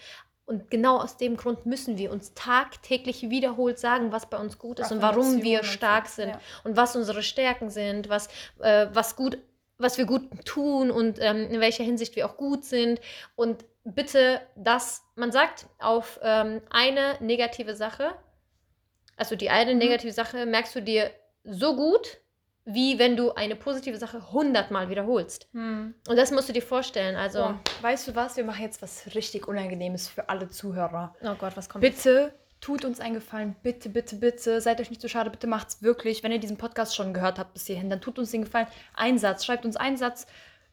Und genau aus dem Grund müssen wir uns tagtäglich wiederholt sagen, was bei uns gut ist und warum wir stark sind ja. und was unsere Stärken sind, was, äh, was gut, was wir gut tun und ähm, in welcher Hinsicht wir auch gut sind. Und bitte das, man sagt auf ähm, eine negative Sache, also die eine Mhm. negative Sache merkst du dir so gut, wie wenn du eine positive Sache hundertmal wiederholst. Hm. Und das musst du dir vorstellen. Also, So, weißt du was? Wir machen jetzt was richtig Unangenehmes für alle Zuhörer. oh Gott, was kommt Bitte tut uns einen Gefallen. Bitte, bitte, bitte. Seid euch nicht so schade. Bitte macht's wirklich. Wenn ihr diesen Podcast schon gehört habt bis hierhin, dann tut uns den Gefallen. Ein Satz. Schreibt uns einen Satz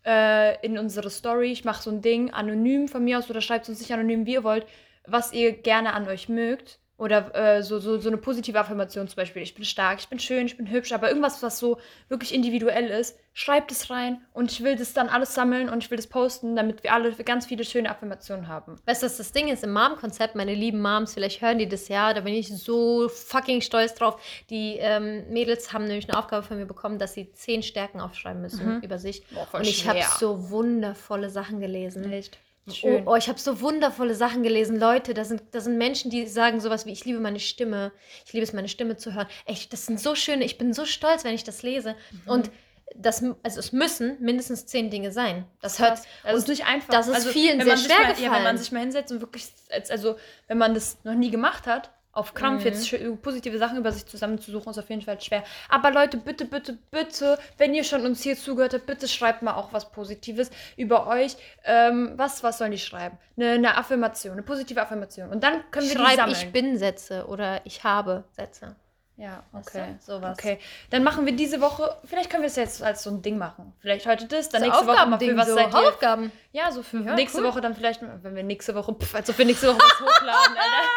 äh, in unsere Story. Ich mache so ein Ding anonym von mir aus oder schreibt uns nicht anonym, wie ihr wollt, was ihr gerne an euch mögt. Oder äh, so, so, so eine positive Affirmation zum Beispiel. Ich bin stark, ich bin schön, ich bin hübsch, aber irgendwas, was so wirklich individuell ist, schreibt es rein und ich will das dann alles sammeln und ich will das posten, damit wir alle ganz viele schöne Affirmationen haben. Weißt du, was das Ding ist? Im Mom-Konzept, meine lieben Moms, vielleicht hören die das ja, da bin ich so fucking stolz drauf. Die ähm, Mädels haben nämlich eine Aufgabe von mir bekommen, dass sie zehn Stärken aufschreiben müssen über sich. Boah, Und ich habe so wundervolle Sachen gelesen. Echt? Oh, oh, ich habe so wundervolle Sachen gelesen. Leute, da sind, da sind Menschen, die sagen sowas wie, ich liebe meine Stimme. Ich liebe es, meine Stimme zu hören. Echt, das sind so schöne, ich bin so stolz, wenn ich das lese. Mhm. Und das, also es müssen mindestens zehn Dinge sein. Das hört. Das ist nicht einfach. das ist vielen wenn sehr schwer mal, Ja, wenn gefallen. man sich mal hinsetzt und wirklich, als- also wenn man das noch nie gemacht hat, auf Krampf Mhm. jetzt schö- positive Sachen über sich zusammenzusuchen, ist auf jeden Fall schwer. Aber Leute, bitte, bitte, bitte, wenn ihr schon uns hier zugehört habt, bitte schreibt mal auch was Positives über euch. Ähm, was, was sollen die schreiben? Eine, eine Affirmation, eine positive Affirmation. Und dann können wir die schreibe sammeln. ich bin Sätze oder ich habe Sätze. Ja, okay. du? Sowas. Okay, dann machen wir diese Woche, vielleicht können wir es jetzt als so ein Ding machen. Vielleicht heute das, dann So nächste Woche mal für was so. seid ihr. Hausaufgaben. Ja, so für Ja, nächste cool. Woche dann vielleicht, wenn wir nächste Woche, pff, als ob wir nächste Woche was hochladen, Alter.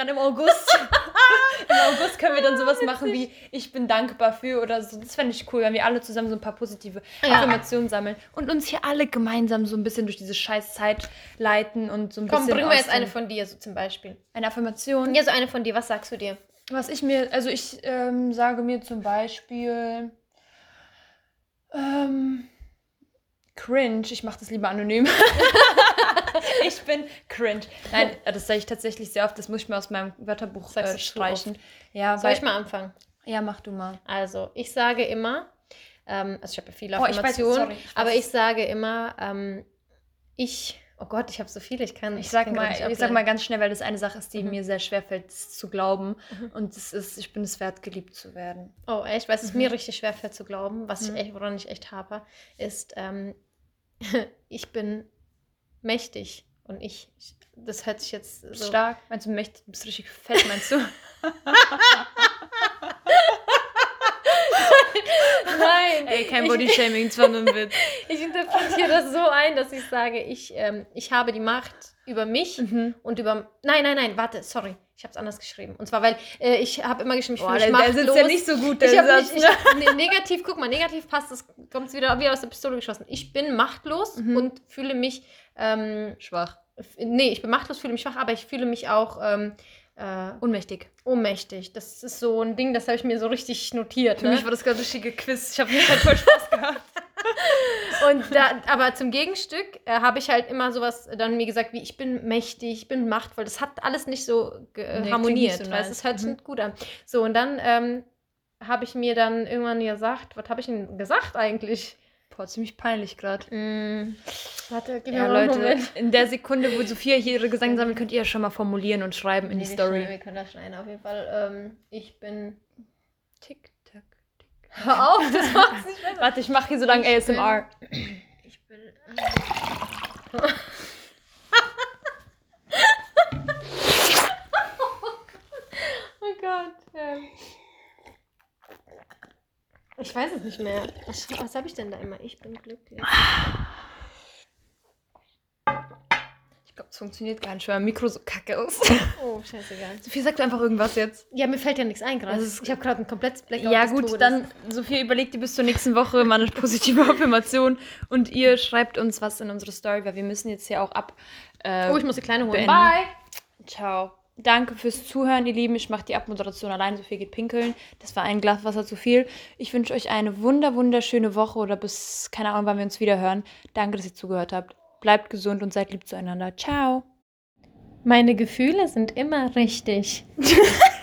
Dann im August. Im August können wir dann sowas machen wie, ich bin dankbar für oder so. Das fände ich cool, wenn wir alle zusammen so ein paar positive Ja. Affirmationen sammeln und uns hier alle gemeinsam so ein bisschen durch diese scheiß Zeit leiten und so ein Komm, bisschen. bring mir aus jetzt eine von dir, so zum Beispiel. eine Affirmation. Ja, so eine von dir. Was sagst du dir? Was ich mir, also ich ähm, sage mir zum Beispiel ähm, cringe. Ich mache das lieber anonym. ich bin cringe. Nein, äh, das sage ich tatsächlich sehr oft. Das muss ich mir aus meinem Wörterbuch äh, streichen. Ja, Soll weil, ich mal anfangen? ja, mach du mal. Also, ich sage immer, ähm, also ich habe ja viele Oh, ich weiß, Affirmationen, sorry, ich aber ich sage immer, ähm, ich, oh Gott, ich habe so viele, ich kann Ich sag, kann mal, ich sag mal ganz schnell, weil das eine Sache ist, die Mhm. mir sehr schwer fällt zu glauben. Mhm. Und das ist, ich bin es wert, geliebt zu werden. Oh, echt? Weil es Mhm. mir richtig schwer fällt zu glauben, was Mhm. ich echt, woran ich echt haper, ist, ähm, ich bin mächtig und ich, das hört sich jetzt so. stark. Meinst du mächtig? Du bist richtig fett, meinst du? Ey, kein Bodyshaming, es war nur ein Witz. Ich interpretiere das so ein, dass ich sage, ich, ähm, ich habe die Macht über mich Mhm. und über. Nein, nein, nein, warte, sorry. Ich habe es anders geschrieben. Und zwar, weil äh, ich habe immer geschrieben, ich fühle der, mich der machtlos. sitzt ja nicht so gut, der ich Satz. nicht, ich, ne, negativ, guck mal, negativ passt, das kommt wieder wie aus der Pistole geschossen. Ich bin machtlos Mhm. und fühle mich, ähm, Schwach. nee, ich bin machtlos, fühle mich schwach, aber ich fühle mich auch ähm, äh, Ohnmächtig. ohnmächtig. Das ist so ein Ding, das habe ich mir so richtig notiert. Für Ne? mich war das gerade richtige Quiz. Ich habe halt voll Spaß gehabt. Und da, aber zum Gegenstück äh, habe ich halt immer sowas dann mir gesagt, wie ich bin mächtig, ich bin machtvoll. Das hat alles nicht so ge- Nee, harmoniert, nicht so weil nice. es hört sich Mhm. nicht gut an. So, und dann ähm, habe ich mir dann irgendwann gesagt, was habe ich denn gesagt eigentlich? Boah, ziemlich peinlich gerade. Mm, warte, gib mir Ja, einen Leute, Moment. in der Sekunde, wo Sophia hier ihre Gesang sammelt, könnt ihr ja schon mal formulieren und schreiben in Nee, die Story. schneiden- Wir können das schneiden, auf jeden Fall. Ähm, ich bin. Tick. Hör auf, das macht's nicht besser. Warte, ich mache hier so lange Ich bin- ASMR. Ich bin. oh Gott. ähm. Ich weiß es nicht mehr. Was, was habe ich denn da immer? Ich bin glücklich. Glaube, es funktioniert gar nicht, weil mein Mikro so kacke ist. Oh, scheißegal. Sophia sagt einfach irgendwas jetzt. Ja, mir fällt ja nichts ein gerade. Ich habe gerade ein komplettes Blackout. Ja, gut, Todes. dann, Sophia, überlegt ihr bis zur nächsten Woche mal eine positive Affirmation und ihr schreibt uns was in unsere Story, weil wir müssen jetzt hier auch ab. Äh, Oh, ich muss die Kleine holen. beenden. Bye. Ciao. Danke fürs Zuhören, ihr Lieben. Ich mache die Abmoderation allein. Sophia geht pinkeln. Das war ein Glas Wasser zu viel. Ich wünsche euch eine wunder, wunderschöne Woche oder bis, keine Ahnung, wann wir uns wieder hören. Danke, dass ihr zugehört habt. Bleibt gesund und seid lieb zueinander. Ciao. Meine Gefühle sind immer richtig.